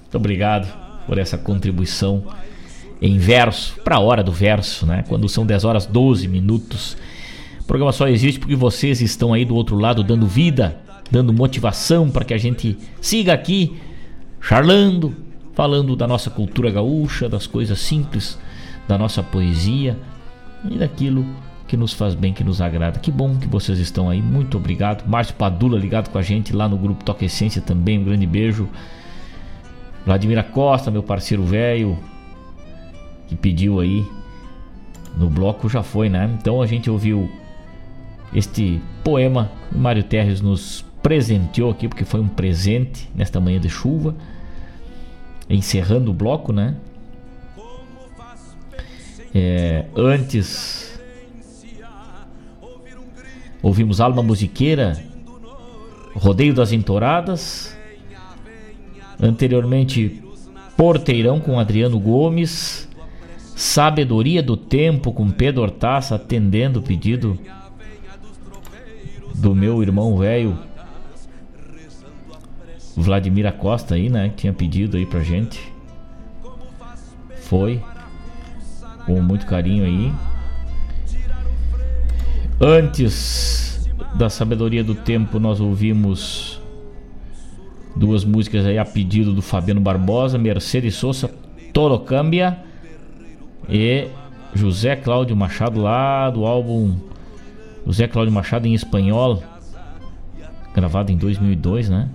Muito obrigado por essa contribuição em verso, para a hora do verso, né? Quando são 10 horas 12 minutos. O programa só existe porque vocês estão aí do outro lado dando vida, dando motivação para que a gente siga aqui charlando, falando da nossa cultura gaúcha, das coisas simples, da nossa poesia e daquilo que nos faz bem, que nos agrada. Que bom que vocês estão aí, muito obrigado. Márcio Padula ligado com a gente lá no grupo Toque Essência também, um grande beijo. Vladimir Costa, meu parceiro velho, que pediu aí no bloco já foi, né? Então a gente ouviu este poema Mário Terres nos presenteou aqui, porque foi um presente nesta manhã de chuva, encerrando o bloco, né? É, antes ouvimos Alma Musiqueira, Rodeio das Entoradas, anteriormente Porteirão com Adriano Gomes, Sabedoria do Tempo com Pedro Hortaça atendendo o pedido do meu irmão velho Vladimir Acosta aí, né? Que tinha pedido aí pra gente. Foi. Com muito carinho aí. Antes da Sabedoria do Tempo, nós ouvimos duas músicas aí a pedido do Fabiano Barbosa, Mercedes Souza, Toro Cambia e José Cláudio Machado lá do álbum José Cláudio Machado em espanhol, gravado em 2002, né?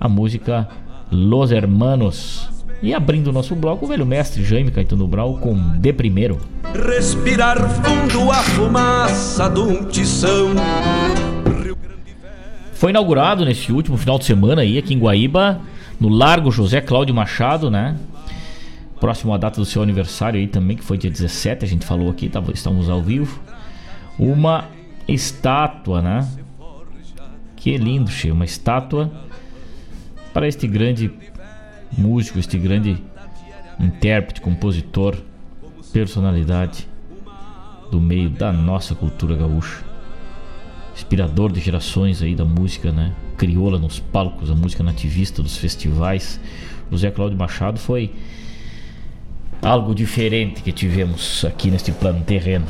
A música Los Hermanos. E abrindo o nosso bloco, o velho mestre Jaime Caetano Brau com De Primeiro. Respirar fundo a fumaça de um tição. Foi inaugurado nesse último final de semana aí aqui em Guaíba, no Largo José Cláudio Machado, né? próximo à data do seu aniversário aí também, que foi dia 17, a gente falou aqui, tá, estamos ao vivo. Uma estátua, né? Que lindo, cheio, uma estátua para este grande músico, este grande intérprete, compositor, personalidade do meio da nossa cultura gaúcha. Inspirador de gerações aí da música, né? Crioula nos palcos, a música nativista dos festivais. O Zé Cláudio Machado foi algo diferente que tivemos aqui neste plano terreno.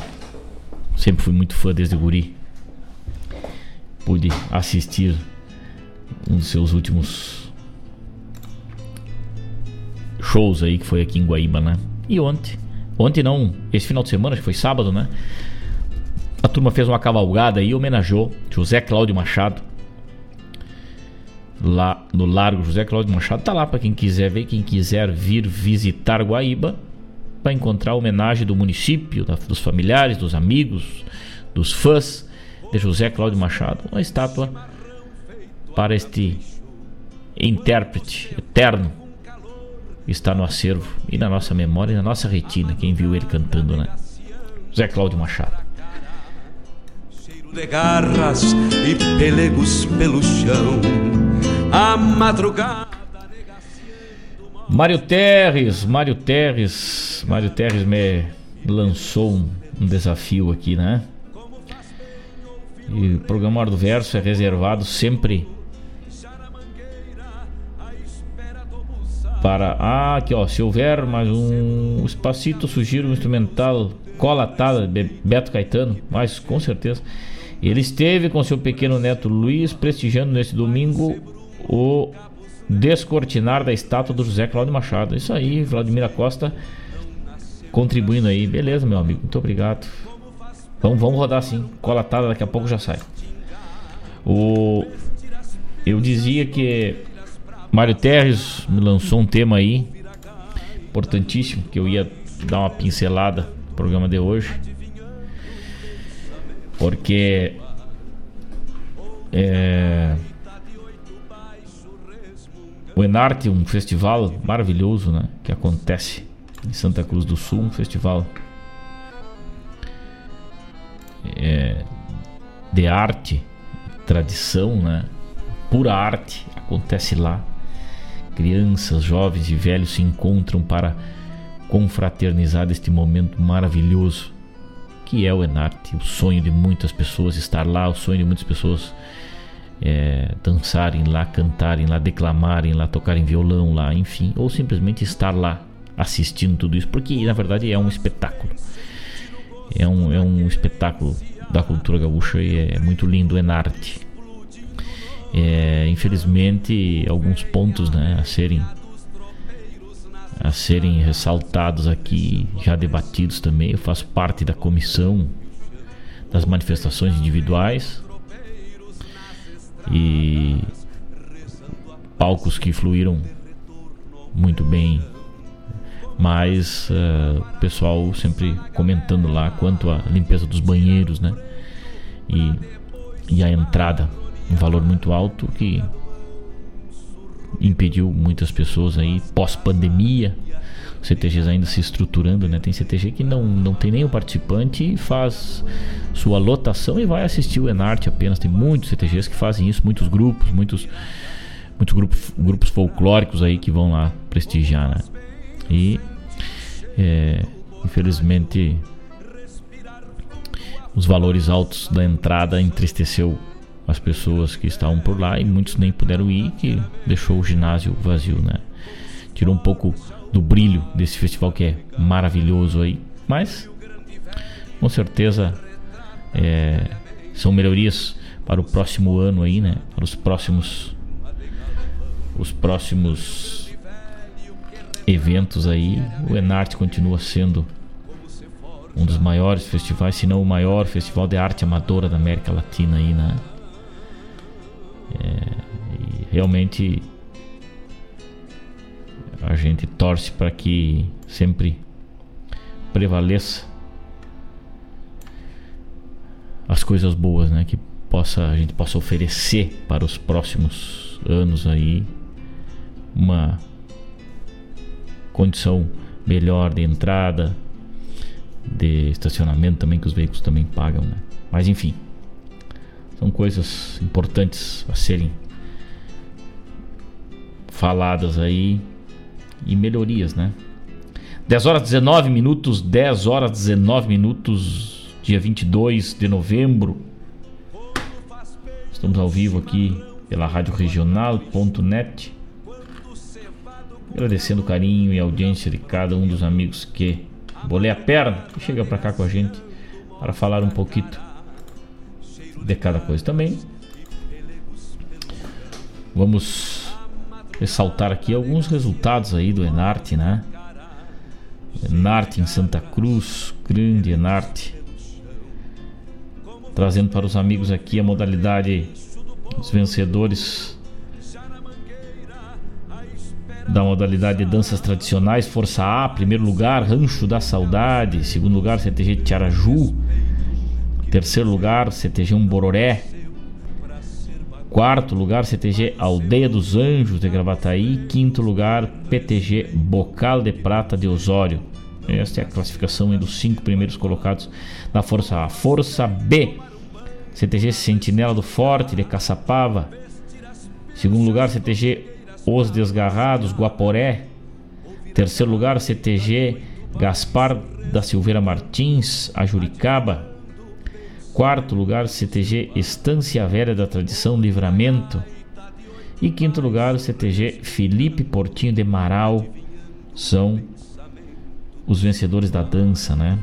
Sempre fui muito fã desde guri. Pude assistir um dos seus últimos shows aí que foi aqui em Guaíba, né? E ontem, ontem não, esse final de semana, acho que foi sábado, né? A turma fez uma cavalgada e homenageou José Cláudio Machado lá no Largo José Cláudio Machado. Tá lá para quem quiser ver, quem quiser vir visitar Guaíba, para encontrar a homenagem do município, da, dos familiares, dos amigos, dos fãs de José Cláudio Machado. Uma estátua para este intérprete eterno está no acervo e na nossa memória e na nossa retina. Quem viu ele cantando, né? José Cláudio Machado de garras e pelegos pelo chão. A madrugada. Mário Terres, Mário Terres, Mário Terres me lançou um, um desafio aqui, né? E o programa Hora do Verso é reservado sempre para. Ah, aqui ó, se houver mais um espacito, sugiro um instrumental colatada de Beto Caetano, mas com certeza. Ele esteve com seu pequeno neto Luiz prestigiando nesse domingo o descortinar da estátua do José Cláudio Machado. Isso aí, Vladimir Costa contribuindo aí. Beleza, meu amigo, muito obrigado. Então vamos rodar assim, colatada, daqui a pouco já sai. O eu dizia que Mário Terres me lançou um tema aí importantíssimo que eu ia dar uma pincelada no programa de hoje porque o Enarte, um festival maravilhoso, né? Que acontece em Santa Cruz do Sul, um festival é, de arte, tradição, né? Pura arte acontece lá. Crianças, jovens e velhos se encontram para confraternizar este momento maravilhoso que é o Enarte, o sonho de muitas pessoas estar lá, o sonho de muitas pessoas é, dançarem lá, cantarem lá, declamarem lá, tocarem violão lá, enfim, ou simplesmente estar lá assistindo tudo isso, porque na verdade é um espetáculo. É um, é um espetáculo da cultura gaúcha e é muito lindo, Enarte. É, infelizmente, alguns pontos né, a serem a serem ressaltados aqui, já debatidos também. Eu faço parte da comissão das manifestações individuais e palcos que fluíram muito bem, mas uh, o pessoal sempre comentando lá quanto à limpeza dos banheiros, né? E, e a entrada, um valor muito alto que impediu muitas pessoas aí pós-pandemia. CTGs ainda se estruturando, né? Tem CTG que não, não tem nenhum participante faz sua lotação e vai assistir o Enarte apenas. Tem muitos CTGs que fazem isso, muitos grupos, muitos, muitos grupos, grupos folclóricos aí que vão lá prestigiar, né? E é, infelizmente os valores altos da entrada entristeceu as pessoas que estavam por lá e muitos nem puderam ir, que deixou o ginásio vazio, né? Tirou um pouco do brilho desse festival que é maravilhoso aí, mas com certeza é, são melhorias para o próximo ano aí, né? Para os próximos os próximos eventos aí. O Enarte continua sendo um dos maiores festivais, se não o maior festival de arte amadora da América Latina aí, né? É, realmente a gente torce para que sempre prevaleça as coisas boas, né? Que possa a gente possa oferecer para os próximos anos aí uma condição melhor de entrada, de estacionamento também que os veículos também pagam, né? Mas enfim, são coisas importantes a serem faladas aí e melhorias, né? 10 horas 19 minutos, 10 horas 19 minutos, dia 22 de novembro. Estamos ao vivo aqui pela Rádio Regional.net. Agradecendo o carinho e audiência de cada um dos amigos que bolei a perna e chega para cá com a gente para falar um pouquinho de cada coisa também. Vamos ressaltar aqui alguns resultados aí do Enarte, né? Enarte em Santa Cruz, grande Enarte. Trazendo para os amigos aqui a modalidade, os vencedores da modalidade de danças tradicionais, Força A, primeiro lugar, Rancho da Saudade, segundo lugar, CTG de Tiaraju, Terceiro lugar, CTG Um Bororé. Quarto lugar, CTG Aldeia dos Anjos de Gravataí. Quinto lugar, PTG Bocal de Prata de Osório. Esta é a classificação dos cinco primeiros colocados na Força A. Força B, CTG Sentinela do Forte de Caçapava. Segundo lugar, CTG Os Desgarrados, Guaporé. Terceiro lugar, CTG Gaspar da Silveira Martins, Ajuricaba. Quarto lugar, CTG Estância Velha da Tradição Livramento. E quinto lugar, o CTG Felipe Portinho de Marau. São os vencedores da dança, né?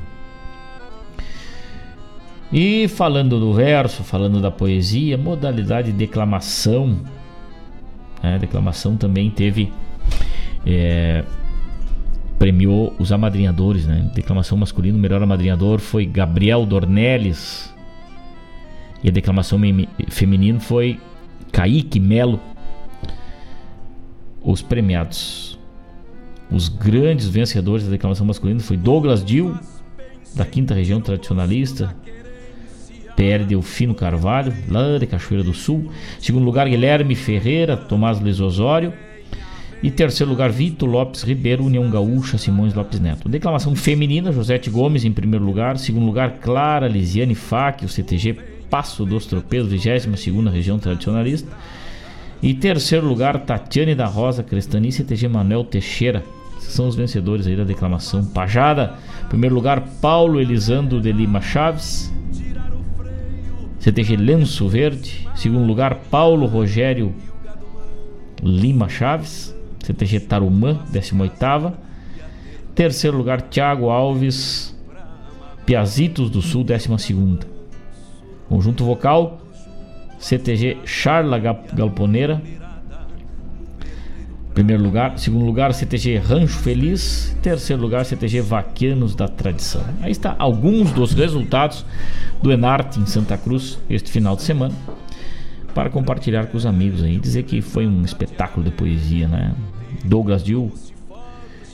E falando do verso, falando da poesia, modalidade de declamação. Né? Declamação também teve. É, premiou os amadrinhadores, né? Declamação masculino, o melhor amadrinhador foi Gabriel Dornelles, e a declamação feminina foi Kaique Melo. Os premiados. Os grandes vencedores da declamação masculina foi Douglas Dil, da quinta região tradicionalista. PR Delfino Carvalho, lá de Cachoeira do Sul. Segundo lugar, Guilherme Ferreira, Tomás Luiz Osório. E terceiro lugar, Vitor Lopes Ribeiro, União Gaúcha, Simões Lopes Neto. Declamação feminina, Josete Gomes em primeiro lugar. Segundo lugar, Clara Lisiane Fac, o CTG Passo dos Tropeiros, 22 região tradicionalista. E terceiro lugar, Tatiane da Rosa Crestani, CTG Manuel Teixeira. São os vencedores aí da declamação Pajada. Primeiro lugar, Paulo Elisandro de Lima Chaves, CTG Lenço Verde. Segundo lugar, Paulo Rogério Lima Chaves. CTG Tarumã, 18ª. Terceiro lugar, Thiago Alves Piazitos do Sul, 12ª. Conjunto vocal, CTG Charla Galponeira. Primeiro lugar, segundo lugar, CTG Rancho Feliz, terceiro lugar, CTG Vaquianos da Tradição. Aí está alguns dos resultados do Enarte em Santa Cruz este final de semana para compartilhar com os amigos aí, dizer que foi um espetáculo de poesia, né? Douglas Dill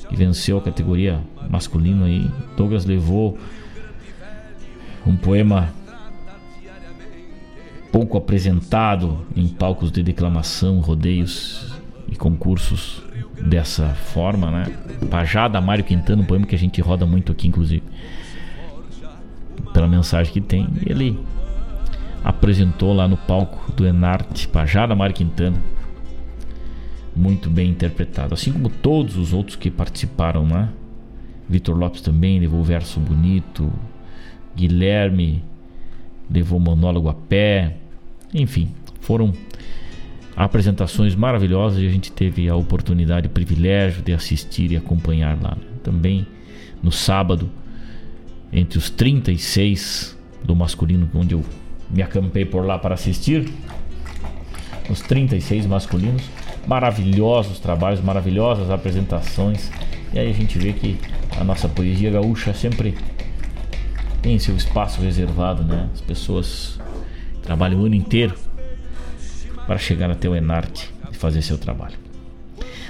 que venceu a categoria masculino aí. Douglas levou um poema pouco apresentado em palcos de declamação, rodeios e concursos dessa forma, né? Pajada Mário Quintana, um poema que a gente roda muito aqui, inclusive, pela mensagem que tem. Ele apresentou lá no palco do Enarte, Pajada Mário Quintana, muito bem interpretado, assim como todos os outros que participaram, né? Vitor Lopes também levou verso bonito, Guilherme levou monólogo a pé, enfim, foram apresentações maravilhosas e a gente teve a oportunidade, o privilégio de assistir e acompanhar lá. Né? Também no sábado, entre os 36 do masculino, onde eu me acampei por lá para assistir, os 36 masculinos, maravilhosos trabalhos, maravilhosas apresentações. E aí a gente vê que a nossa poesia gaúcha sempre tem seu espaço reservado, né? As pessoas trabalham o ano inteiro para chegar até o Enarte e fazer seu trabalho.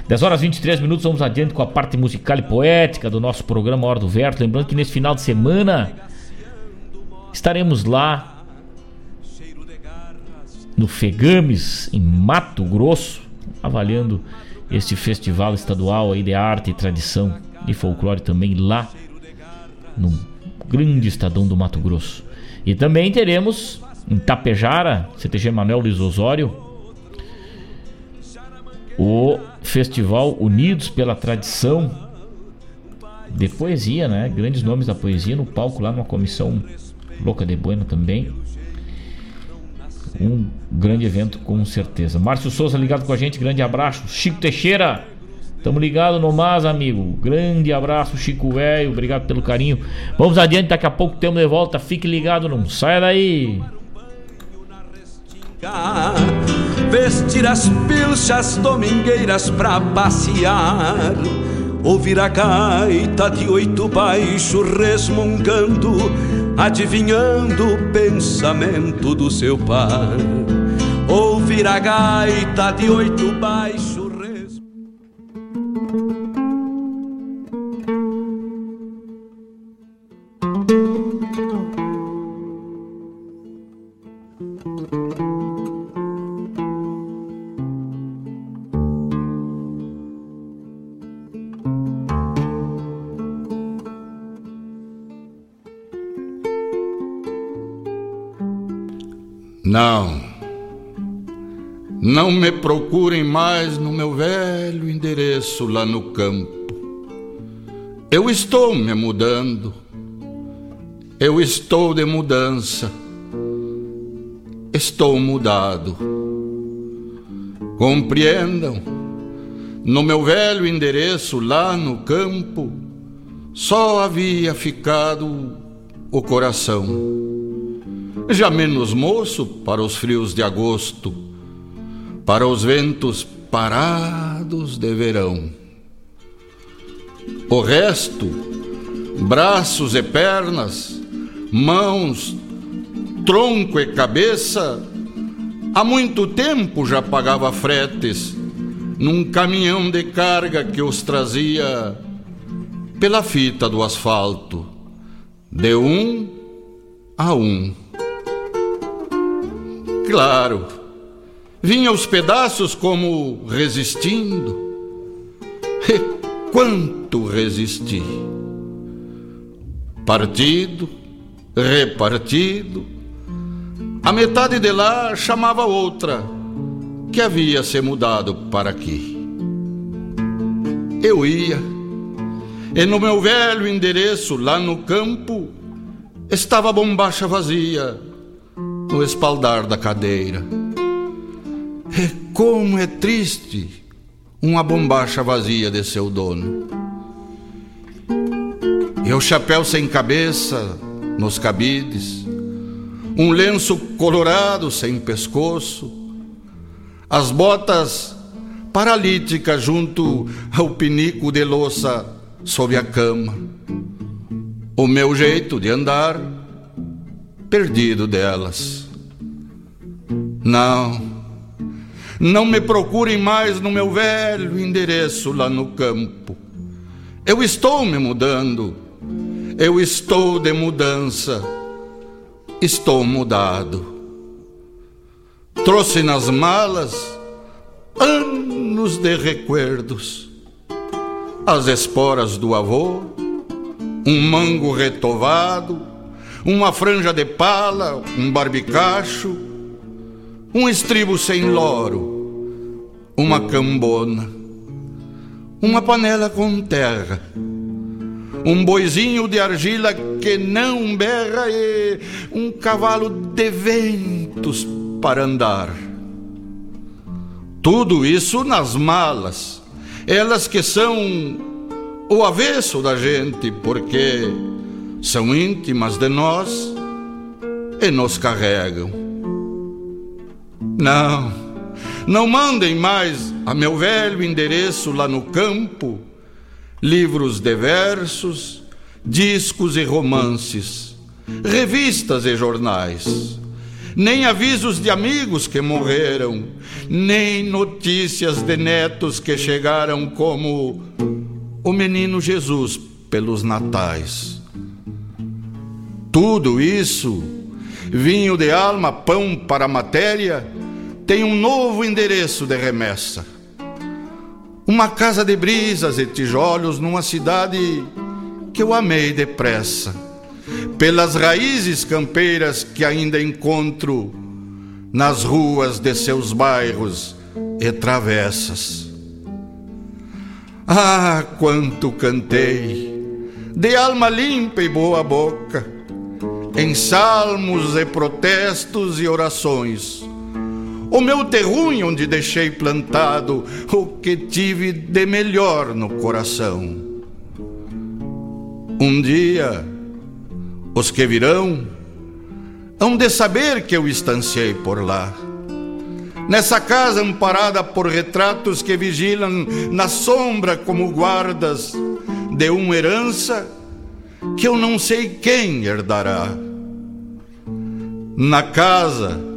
10 horas 23 minutos, vamos adiante com a parte musical e poética do nosso programa Hora do Verto. Lembrando que nesse final de semana estaremos lá no Fegames, em Mato Grosso, avaliando este festival estadual aí de arte tradição e folclore também lá no grande estadão do Mato Grosso. E também teremos em Tapejara, CTG Manuel Luiz Osório, o Festival Unidos pela Tradição de Poesia, né? Grandes nomes da poesia no palco lá numa comissão louca de Bueno também. Um grande evento com certeza. Márcio Souza ligado com a gente, grande abraço. Chico Teixeira, tamo ligado no mais, amigo. Grande abraço, Chico Velho, obrigado pelo carinho. Vamos adiante, daqui a pouco temos de volta. Fique ligado, não saia daí. Vestir as pilchas domingueiras pra passear Ouvir a gaita de oito baixo resmungando adivinhando o pensamento do seu pai. Ouvir a gaita de oito baixo. Não me procurem mais no meu velho endereço lá no campo. Eu estou me mudando. Eu estou de mudança. Estou mudado. Compreendam, no meu velho endereço lá no campo, só havia ficado o coração já menos moço para os frios de agosto, para os ventos parados de verão. O resto, braços e pernas, mãos, tronco e cabeça, há muito tempo já pagava fretes num caminhão de carga que os trazia pela fita do asfalto, de um a um. Claro, vinha aos pedaços como resistindo, E quanto resisti? Partido, repartido, a metade de lá chamava outra, que havia se mudado para aqui. Eu ia, e no meu velho endereço lá no campo, estava a bombacha vazia no espaldar da cadeira. E como é triste uma bombacha vazia de seu dono. E o chapéu sem cabeça nos cabides, um lenço colorado sem pescoço, as botas paralíticas junto ao pinico de louça sob a cama, o meu jeito de andar perdido delas. Não, não me procurem mais no meu velho endereço lá no campo. Eu estou me mudando, eu estou de mudança, estou mudado. Trouxe nas malas anos de recuerdos, as esporas do avô, um mango retovado, uma franja de pala, um barbicacho, um estribo sem loro, uma cambona, uma panela com terra, um boizinho de argila que não berra e um cavalo de ventos para andar. Tudo isso nas malas, elas que são o avesso da gente, porque são íntimas de nós e nos carregam. Não, não mandem mais a meu velho endereço lá no campo. Livros de versos, discos e romances, revistas e jornais, nem avisos de amigos que morreram, nem notícias de netos que chegaram como o menino Jesus pelos natais. Tudo isso, vinho de alma, pão para a matéria, tem um novo endereço de remessa. Uma casa de brisas e tijolos numa cidade que eu amei depressa, pelas raízes campeiras que ainda encontro nas ruas de seus bairros e travessas. Ah, quanto cantei, de alma limpa e boa boca em salmos e protestos e orações. O meu terruinho onde deixei plantado o que tive de melhor no coração. Um dia, os que virão hão de saber que eu estanciei por lá. Nessa casa amparada por retratos que vigilam na sombra como guardas de uma herança que eu não sei quem herdará. Na casa,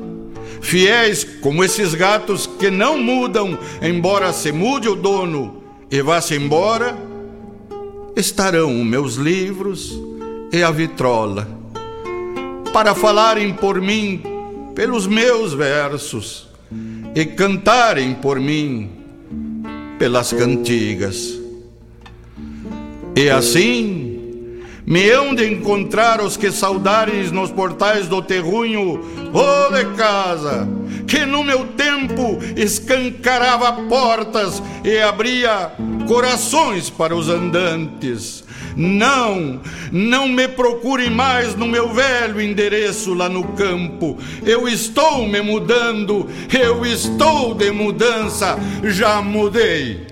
fiéis como esses gatos que não mudam, embora se mude o dono e vá-se embora, estarão meus livros e a vitrola, para falarem por mim pelos meus versos e cantarem por mim pelas cantigas. E assim me hão de encontrar os que saudares nos portais do terrunho, ô oh, de casa, que no meu tempo escancarava portas e abria corações para os andantes. Não, não me procure mais no meu velho endereço lá no campo. Eu estou me mudando, eu estou de mudança, já mudei.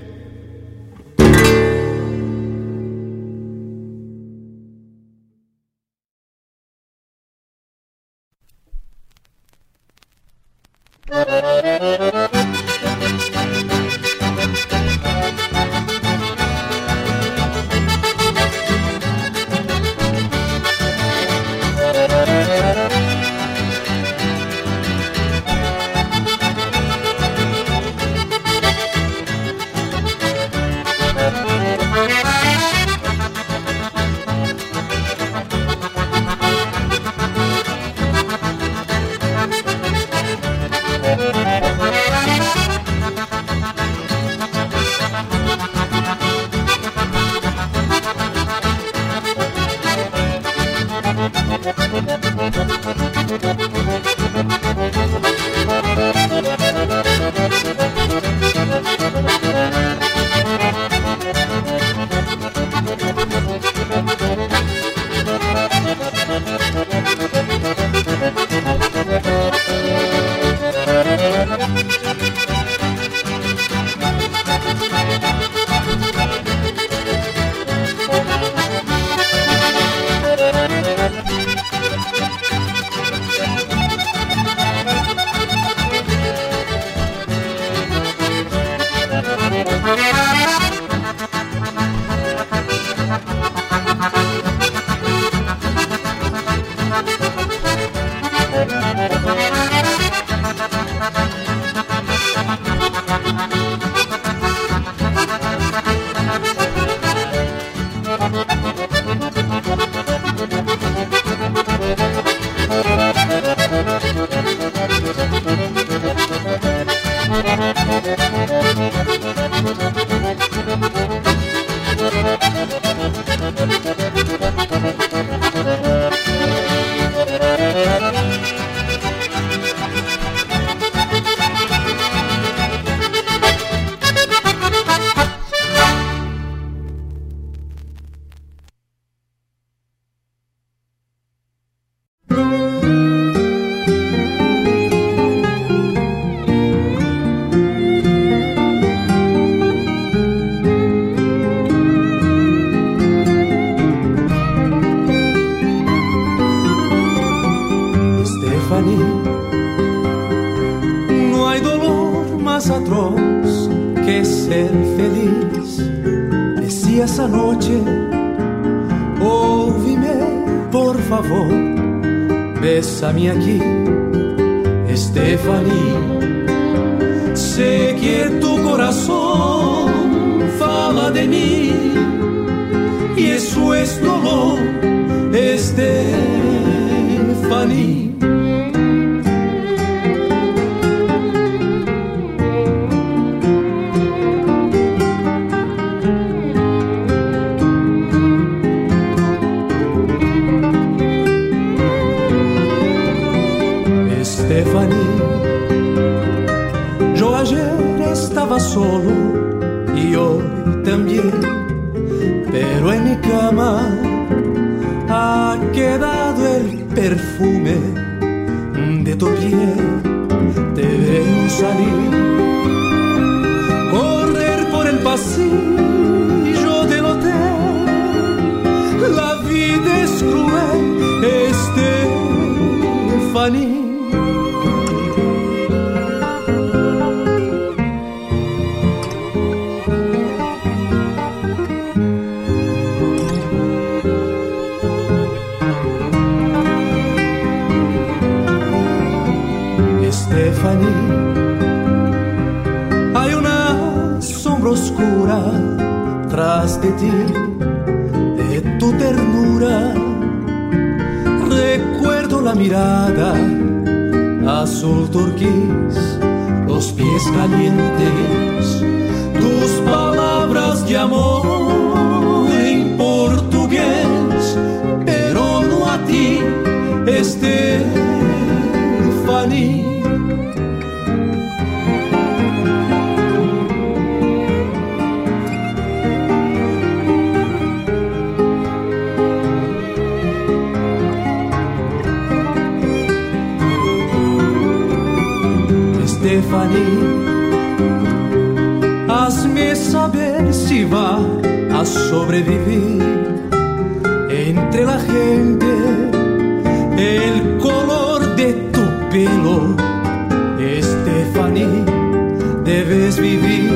debes vivir.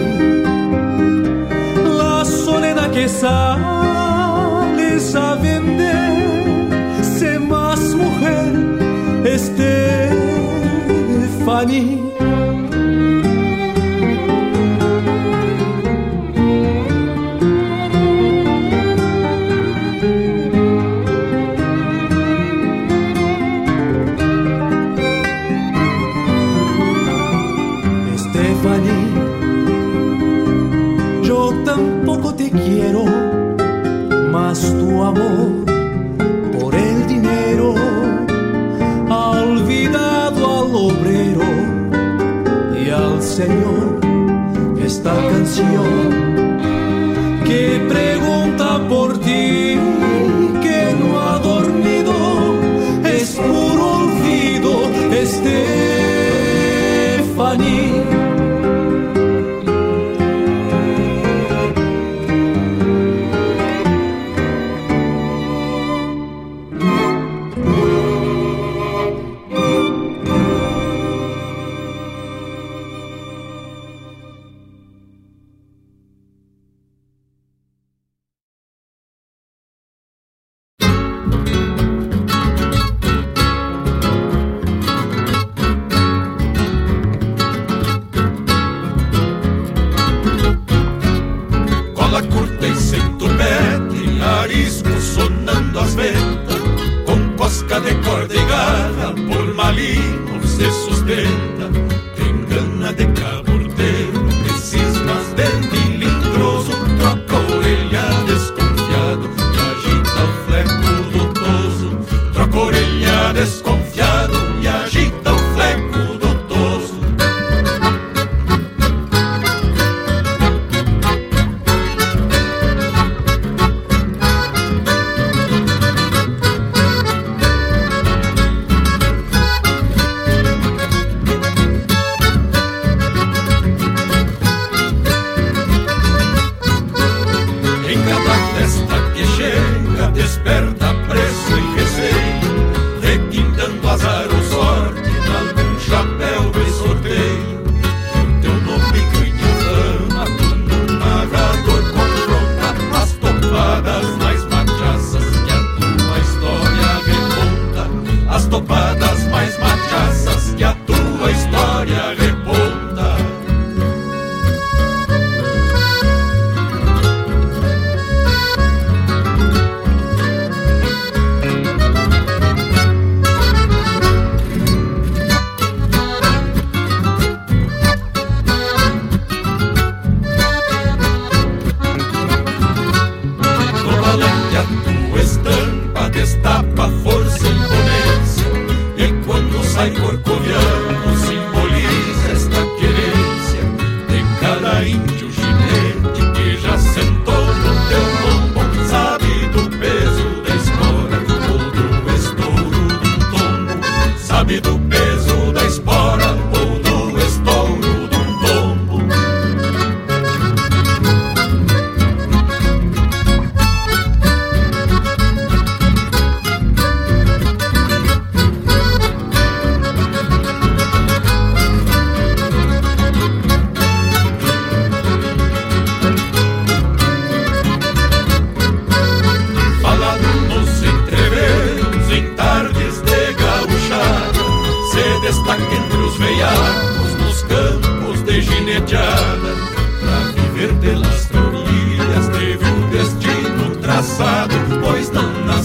La soledad que sales a vender, sé más mujer, Estefani amor por el dinero, ha olvidado al obrero y al Señor esta canción.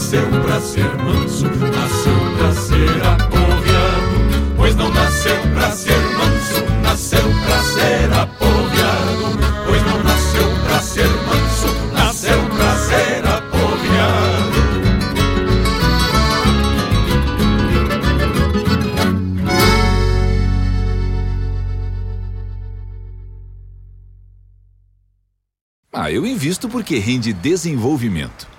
Nasceu pra ser manso, nasceu pra ser apoviado Pois não nasceu pra ser manso, nasceu pra ser apoviado Pois não nasceu pra ser manso, nasceu pra ser apoviado Ah, eu invisto porque rende desenvolvimento.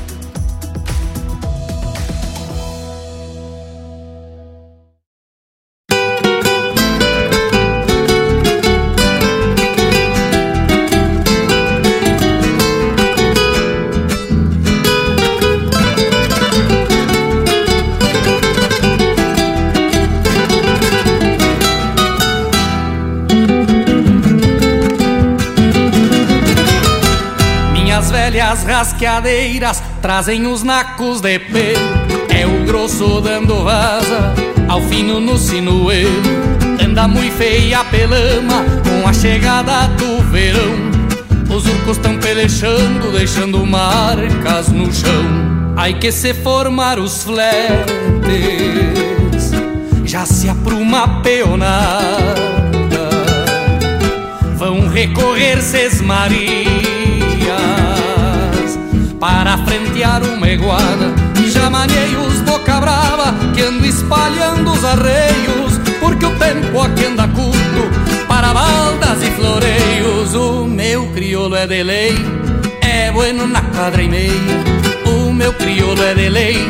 trazem os nacos de pelo. É o grosso dando vaza ao fino no sinuelo. Anda muito feia pelama com a chegada do verão. Os urcos tão pelechando, deixando marcas no chão. Ai que se formar os fletes, já se apruma peonada. Vão recorrer sesmarias para frentear uma iguana. Já manei os boca brava que ando espalhando os arreios, porque o tempo aqui anda curto para baldas e floreios. O meu crioulo é de lei, é bueno na quadra e meia. O meu crioulo é de lei,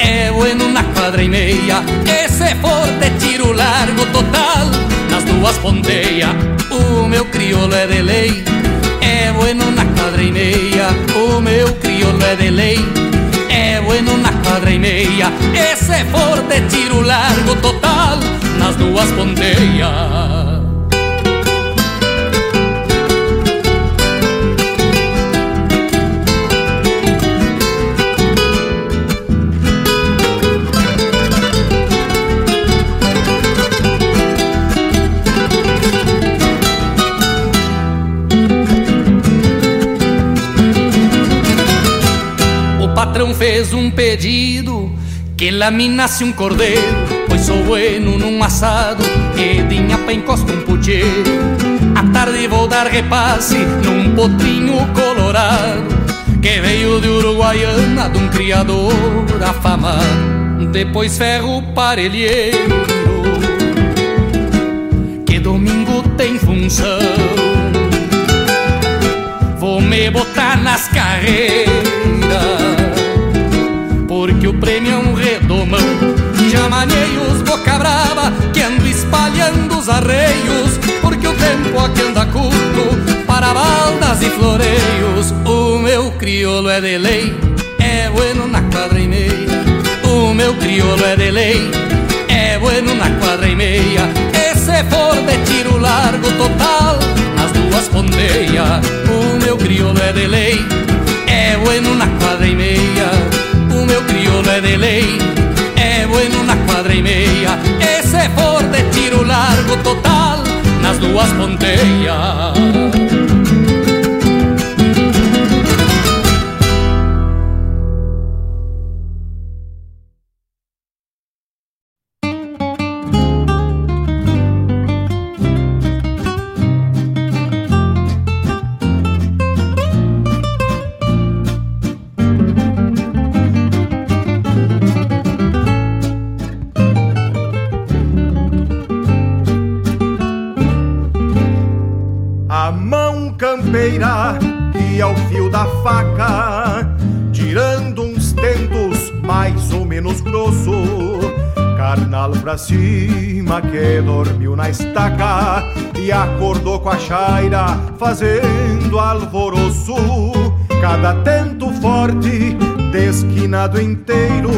é bueno na quadra e meia. Esse forte tiro largo total nas duas ponteias. O meu crioulo é de lei, é bueno na quadra e meia. O meu crioulo é de lei, é bueno na quadra e meia. Esse forte tiro largo total nas duas ponteias. Patrão fez um pedido que laminasse um cordeiro, pois sou bueno num assado e dinha pra encosta um puteiro. À tarde vou dar repasse num potrinho colorado que veio de Uruguaiana de um criador afamado. Depois ferro parelheiro que domingo tem função. de botar nas carreiras. Já manei os boca brava que ando espalhando os arreios. Porque o tempo aqui anda curto para baldas e floreios. O meu crioulo é de lei, é bueno na quadra e meia. O meu crioulo é de lei, é bueno na quadra e meia. E se for de tiro largo total, nas duas ponteia. O meu crioulo é de lei, é bueno na quadra e meia. O meu crioulo é de lei, bueno na quadra e meia. E se for de tiro largo total, nas duas ponteias. Pra cima que dormiu na estaca e acordou com a chaira fazendo alvoroço. Cada tento forte, desquinado inteiro,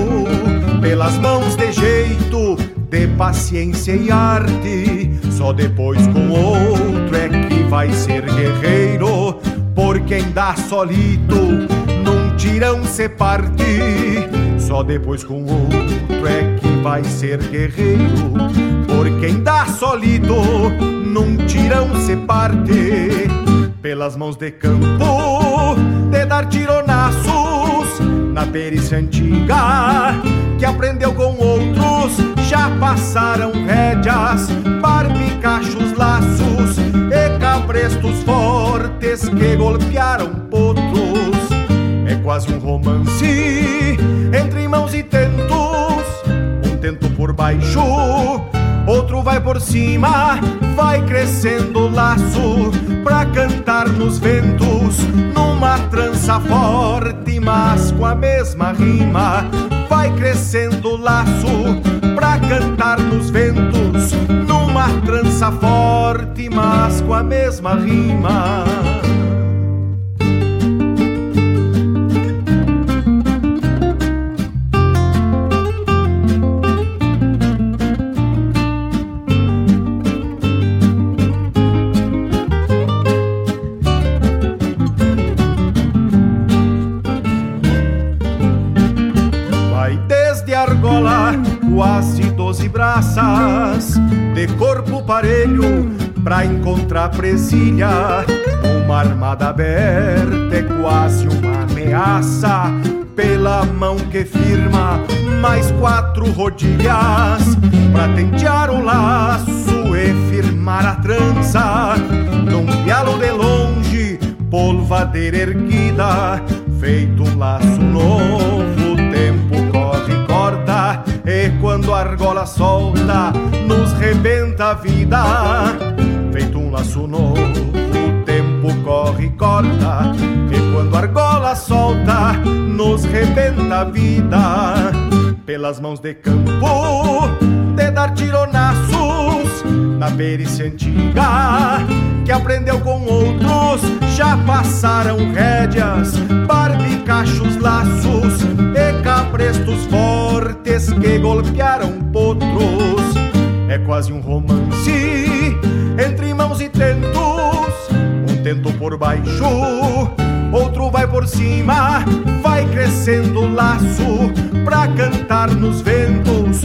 pelas mãos de jeito, de paciência e arte. Só depois com outro é que vai ser guerreiro, por quem dá solito, num tirão se parte. Só depois com outro é que vai ser guerreiro. Por quem dá solido, num tirão se parte. Pelas mãos de campo, de dar tironaços na perícia antiga, que aprendeu com outros, já passaram rédeas, barbicachos, laços e cabrestos fortes que golpearam potros. É quase um romance entre mãos e tentos tento por baixo, outro vai por cima, vai crescendo o laço pra cantar nos ventos, numa trança forte, mas com a mesma rima. Vai crescendo o laço pra cantar nos ventos, numa trança forte, mas com a mesma rima. De corpo parelho pra encontrar presilha. Uma armada aberta é quase uma ameaça. Pela mão que firma, mais quatro rodilhas pra tentear o laço e firmar a trança. Num pialo de longe, polvadeira erguida, feito um laço novo argola solta, nos rebenta a vida. Feito um laço novo, o tempo corre e corta. E quando a argola solta, nos rebenta a vida. Pelas mãos de campo, de dar tironaços na perícia antiga que aprendeu com outros. Já passaram rédeas, barbicachos, laços e caprestos fortes que golpearam potros. É quase um romance entre mãos e tentos, um tento por baixo, outro vai por cima, vai crescendo o laço pra cantar nos ventos,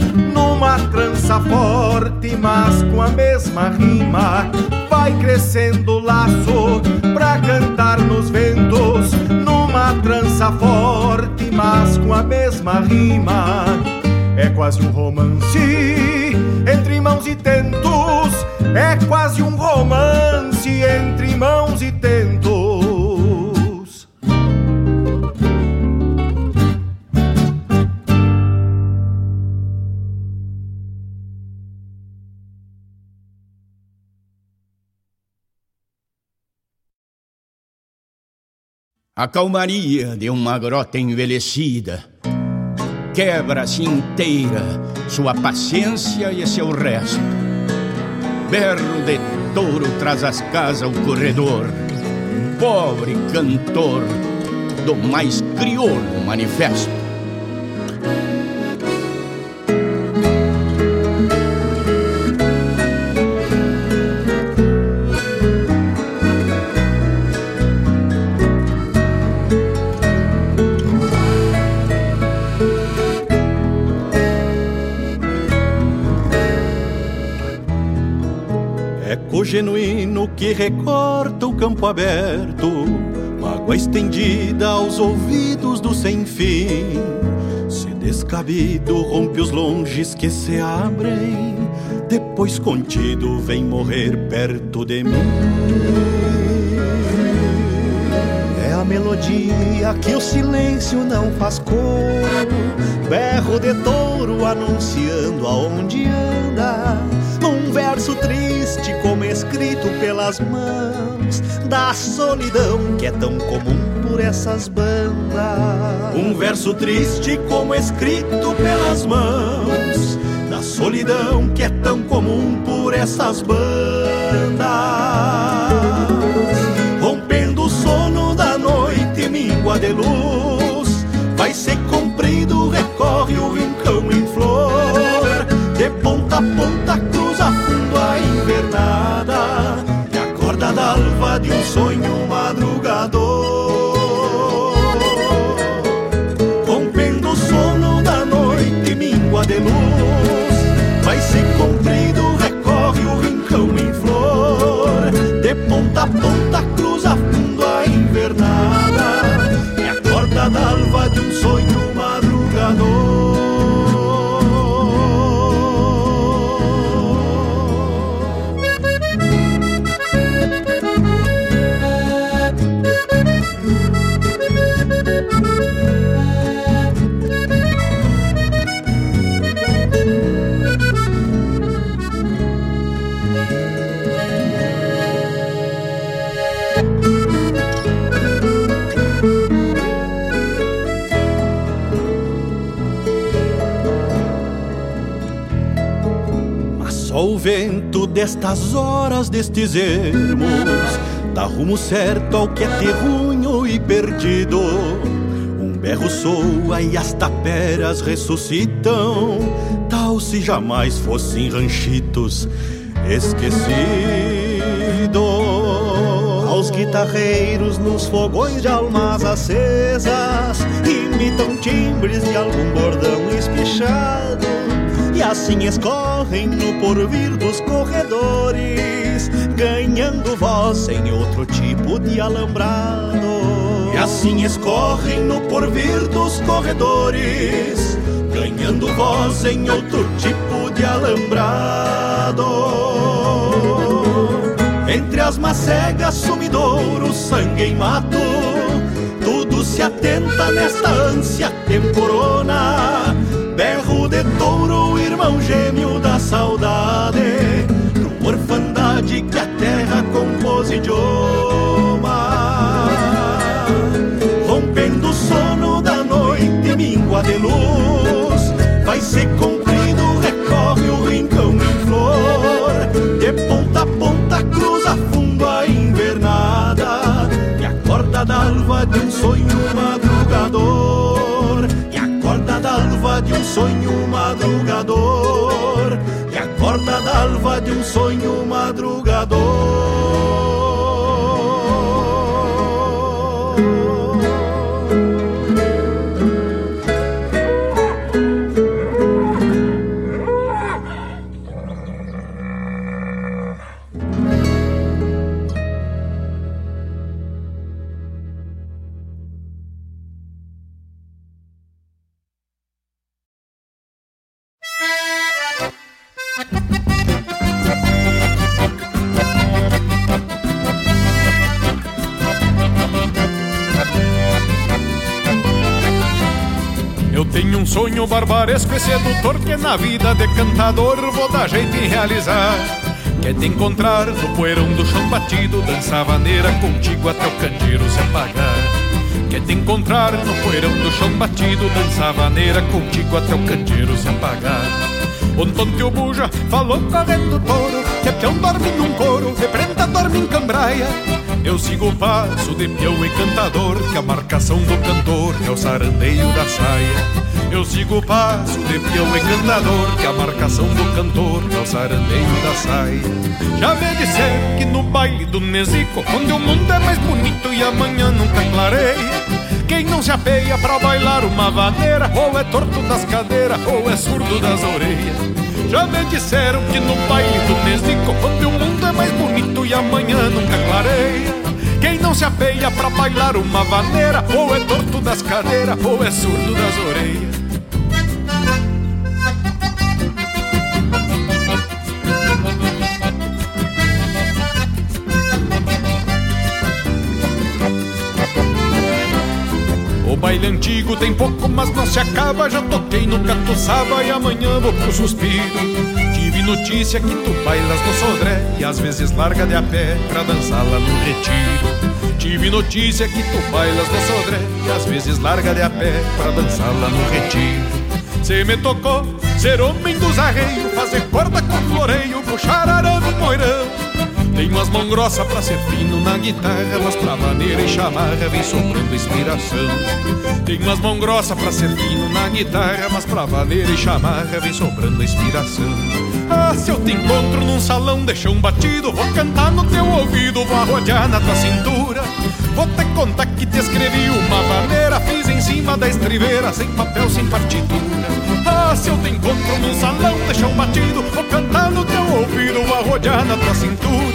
numa trança forte, mas com a mesma rima vai crescendo o laço pra cantar nos ventos, numa trança forte, mas com a mesma rima. É quase um romance entre mãos e tentos, é quase um romance entre mãos e tentos. A calmaria de uma grota envelhecida quebra-se inteira sua paciência e seu resto. Berro de touro traz as casas ao corredor, pobre cantor do mais crioulo manifesto. Genuíno que recorta o campo aberto, mágoa estendida aos ouvidos do sem fim. Se descabido rompe os longes que se abrem, depois contido vem morrer perto de mim. Melodia que o silêncio não faz cor, berro de touro anunciando aonde anda, num verso triste como escrito pelas mãos da solidão que é tão comum por essas bandas. Um verso triste como escrito pelas mãos da solidão que é tão comum por essas bandas. Vai ser comprido, recorre o rincão em flor, de ponta a ponta cruza fundo a invernada E a corda d'alva de um sonho madrugador. Rompendo o sono da noite, míngua de luz Vai se comprido, destas horas, destes ermos, dá rumo certo ao que é terrunho e perdido. Um berro soa e as taperas ressuscitam, tal se jamais fossem ranchitos esquecidos. Aos guitarreiros nos fogões de almas acesas, imitam timbres de algum bordão espichado e assim escorrem no porvir dos corredores, ganhando voz em outro tipo de alambrado. E assim escorrem no porvir dos corredores, ganhando voz em outro tipo de alambrado. Entre as macegas, sumidouro, sangue em mato, tudo se atenta nesta ânsia temporona touro, irmão gêmeo da saudade, numa orfandade que a terra compôs idioma. Rompendo o sono da noite, míngua de luz, vai ser comprido, recorre o rincão em flor, de ponta a ponta cruza fundo a invernada, e a corda d'alva de um sonho madrugador um sonho madrugador E a corda d'alva de um sonho madrugador e sedutor que na vida de cantador vou dar jeito em realizar. Que é te encontrar no poeirão do chão batido, dançar vaneira contigo até o candeeiro se apagar. Quer te encontrar no poeirão do chão batido Dança vaneira contigo até o candeeiro se apagar Ontem o buja falou correndo touro Que é peão dorme num couro, de prenda dorme em cambraia Eu sigo o passo de peão e cantador Que a marcação do cantor é o sarandeio da saia eu sigo o passo de peão e cantador Que a marcação do cantor é o sarandeio da saia. Já me disseram que no baile do Nezico Onde o mundo é mais bonito e amanhã nunca clareia quem não se apeia pra bailar uma vaneira Ou é torto das cadeiras ou é surdo das orelhas. Já me disseram que no baile do Nezico Onde o mundo é mais bonito e amanhã nunca clareia Quem não se apeia pra bailar uma vaneira Ou é torto das cadeiras ou é surdo das orelhas baile antigo tem pouco, mas não se acaba. Já toquei no catuçaba e amanhã vou pro suspiro. Tive notícia que tu bailas no sodré e às vezes larga de a pé pra dançar lá no retiro. Tive notícia que tu bailas no sodré e às vezes larga de a pé pra dançar lá no retiro. Cê me tocou ser homem dos arreios, fazer corda com floreio, puxar arame moirão. Tenho as mãos grossas pra ser fino na guitarra, mas pra maneira e chamarra vem soprando inspiração. Tenho as mãos grossas pra ser fino na guitarra, mas pra maneira e chamarra vem soprando inspiração. Ah, se eu te encontro num salão de chão batido, vou cantar no teu ouvido, vou arrodear na tua cintura. Vou te contar que te escrevi uma maneira, fiz em cima da estriveira, sem papel, sem partitura. Ah, se eu te encontro num salão de chão batido, vou cantar no teu ouvido, vou arrodear na tua cintura.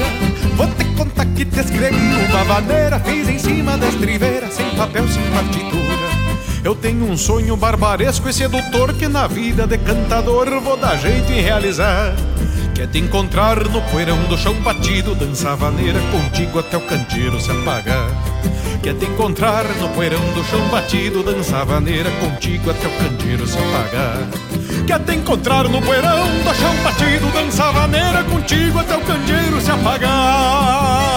Contar que te escrevi uma maneira, fiz em cima da estriveira, sem papel, sem partitura. Eu tenho um sonho barbaresco e sedutor que na vida de cantador vou dar jeito em realizar. Quer te encontrar no poeirão do chão batido, dançar vaneira contigo até o candeeiro se apagar. Quer te encontrar no poeirão do chão batido, dançar vaneira contigo até o candeeiro se apagar. Quer te encontrar no poeirão do chão batido, dançar vaneira contigo até o candeeiro se apagar.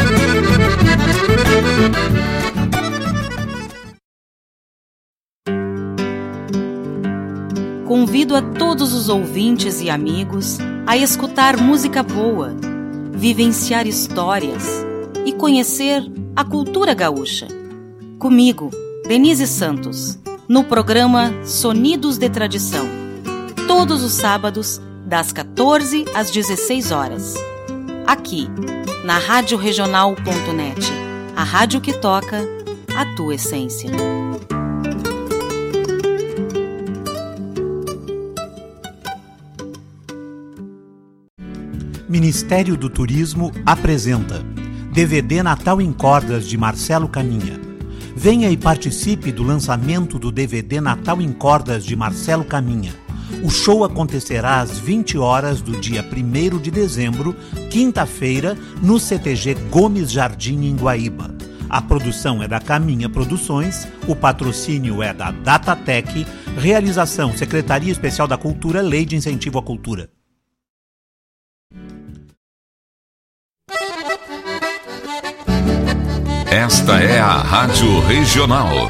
Convido a todos os ouvintes e amigos a escutar música boa, vivenciar histórias e conhecer a cultura gaúcha. Comigo, Denise Santos, no programa Sonidos de Tradição, todos os sábados, das 14 às 16 horas. Aqui, na Rádio Regional.net, a rádio que toca a tua essência. Ministério do Turismo apresenta DVD Natal em Cordas de Marcelo Caminha. Venha e participe do lançamento do DVD Natal em Cordas de Marcelo Caminha. O show acontecerá às 20 horas do dia 1 de dezembro, quinta-feira, no CTG Gomes Jardim, em Guaíba. A produção é da Caminha Produções, o patrocínio é da Datatec, realização Secretaria Especial da Cultura, Lei de Incentivo à Cultura. Esta é a Rádio Regional.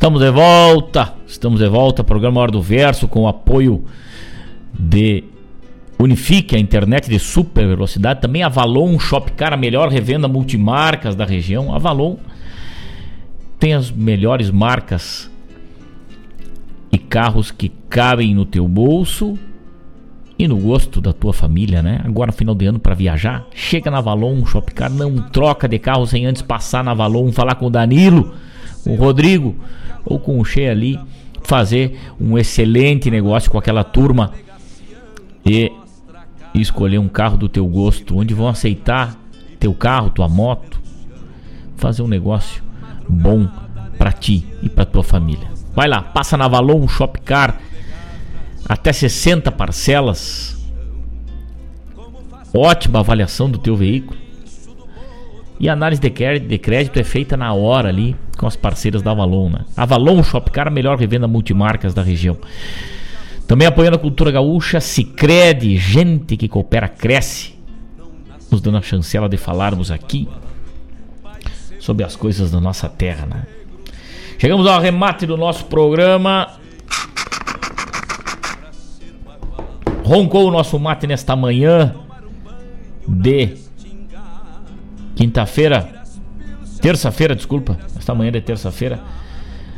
Estamos de volta, estamos de volta, programa Hora do Verso com o apoio de Unifique, a internet de super velocidade, também Avalon Shopcar, a melhor revenda multimarcas da região. Avalon tem as melhores marcas e carros que cabem no teu bolso e no gosto da tua família, né? Agora final de ano para viajar, chega na Avalon Shopcar, não troca de carro sem antes passar na Avalon, falar com o Danilo, o Rodrigo ou com o Che ali, fazer um excelente negócio com aquela turma e escolher um carro do teu gosto, onde vão aceitar teu carro, tua moto, fazer um negócio bom para ti e para tua família. Vai lá, passa na Valon Shopcar, até 60 parcelas. Ótima avaliação do teu veículo. E a análise de crédito, é feita na hora ali com as parceiras da Avalon. Né? Avalon Shopcar, a melhor revenda multimarcas da região. Também apoiando a cultura gaúcha, Cicred, gente que coopera, cresce. Nos dando a chancela de falarmos aqui sobre as coisas da nossa terra. Né? Chegamos ao arremate do nosso programa. Roncou o nosso mate nesta manhã de quinta-feira, terça-feira, desculpa, esta manhã de terça-feira.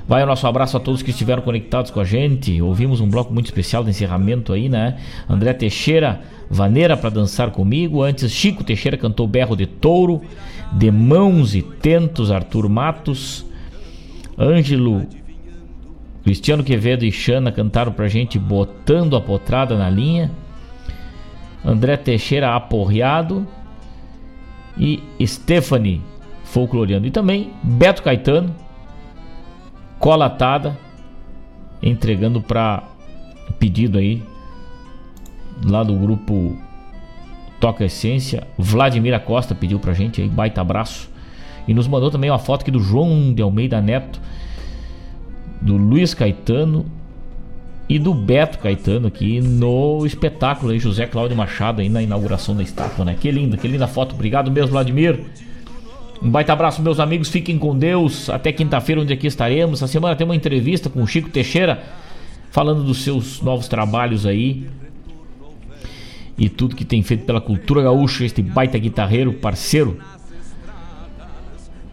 Vai o nosso abraço a todos que estiveram conectados com a gente. Ouvimos um bloco muito especial de encerramento aí, né? André Teixeira, Vaneira para dançar comigo. Antes, Chico Teixeira cantou Berro de Touro. De Mãos e Tentos, Arthur Matos. Ângelo, Cristiano Quevedo e Xana cantaram pra gente Botando a Potrada na Linha. André Teixeira aporreado. E Stephanie folcloreando. E também Beto Caetano colatada, entregando para pedido aí lá do grupo Toca Essência. Vladimir Costa pediu pra gente aí, baita abraço. E nos mandou também uma foto aqui do João de Almeida Neto, do Luiz Caetano e do Beto Caetano aqui no espetáculo aí, José Cláudio Machado aí na inauguração da estátua, né? Que linda, que linda foto. Obrigado mesmo, Vladimir. Um baita abraço, meus amigos. Fiquem com Deus. Até quinta-feira, onde aqui estaremos. Essa semana tem uma entrevista com o Chico Teixeira, falando dos seus novos trabalhos aí. E tudo que tem feito pela cultura gaúcha. Este baita guitarreiro, parceiro.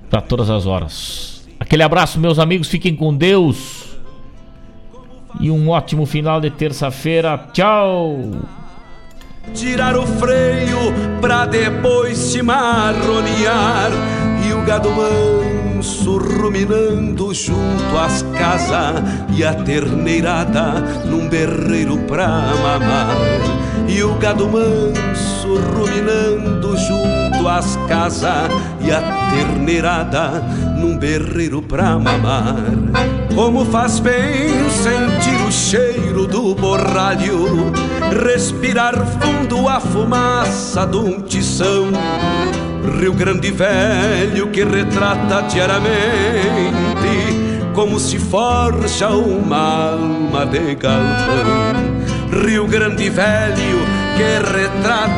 Para todas as horas. Aquele abraço, meus amigos. Fiquem com Deus. E um ótimo final de terça-feira. Tchau! tirar o freio pra depois se marronear e o gado manso ruminando junto às casas e a terneirada num berreiro pra mamar e o gado manso ruminando junto às casas e a terneirada num berreiro pra mamar como faz bem sentir o cheiro do borralho respirar fundo a fumaça de um tição. Rio Grande Velho que retrata diariamente como se forja uma alma de galpão. Rio Grande Velho que retrata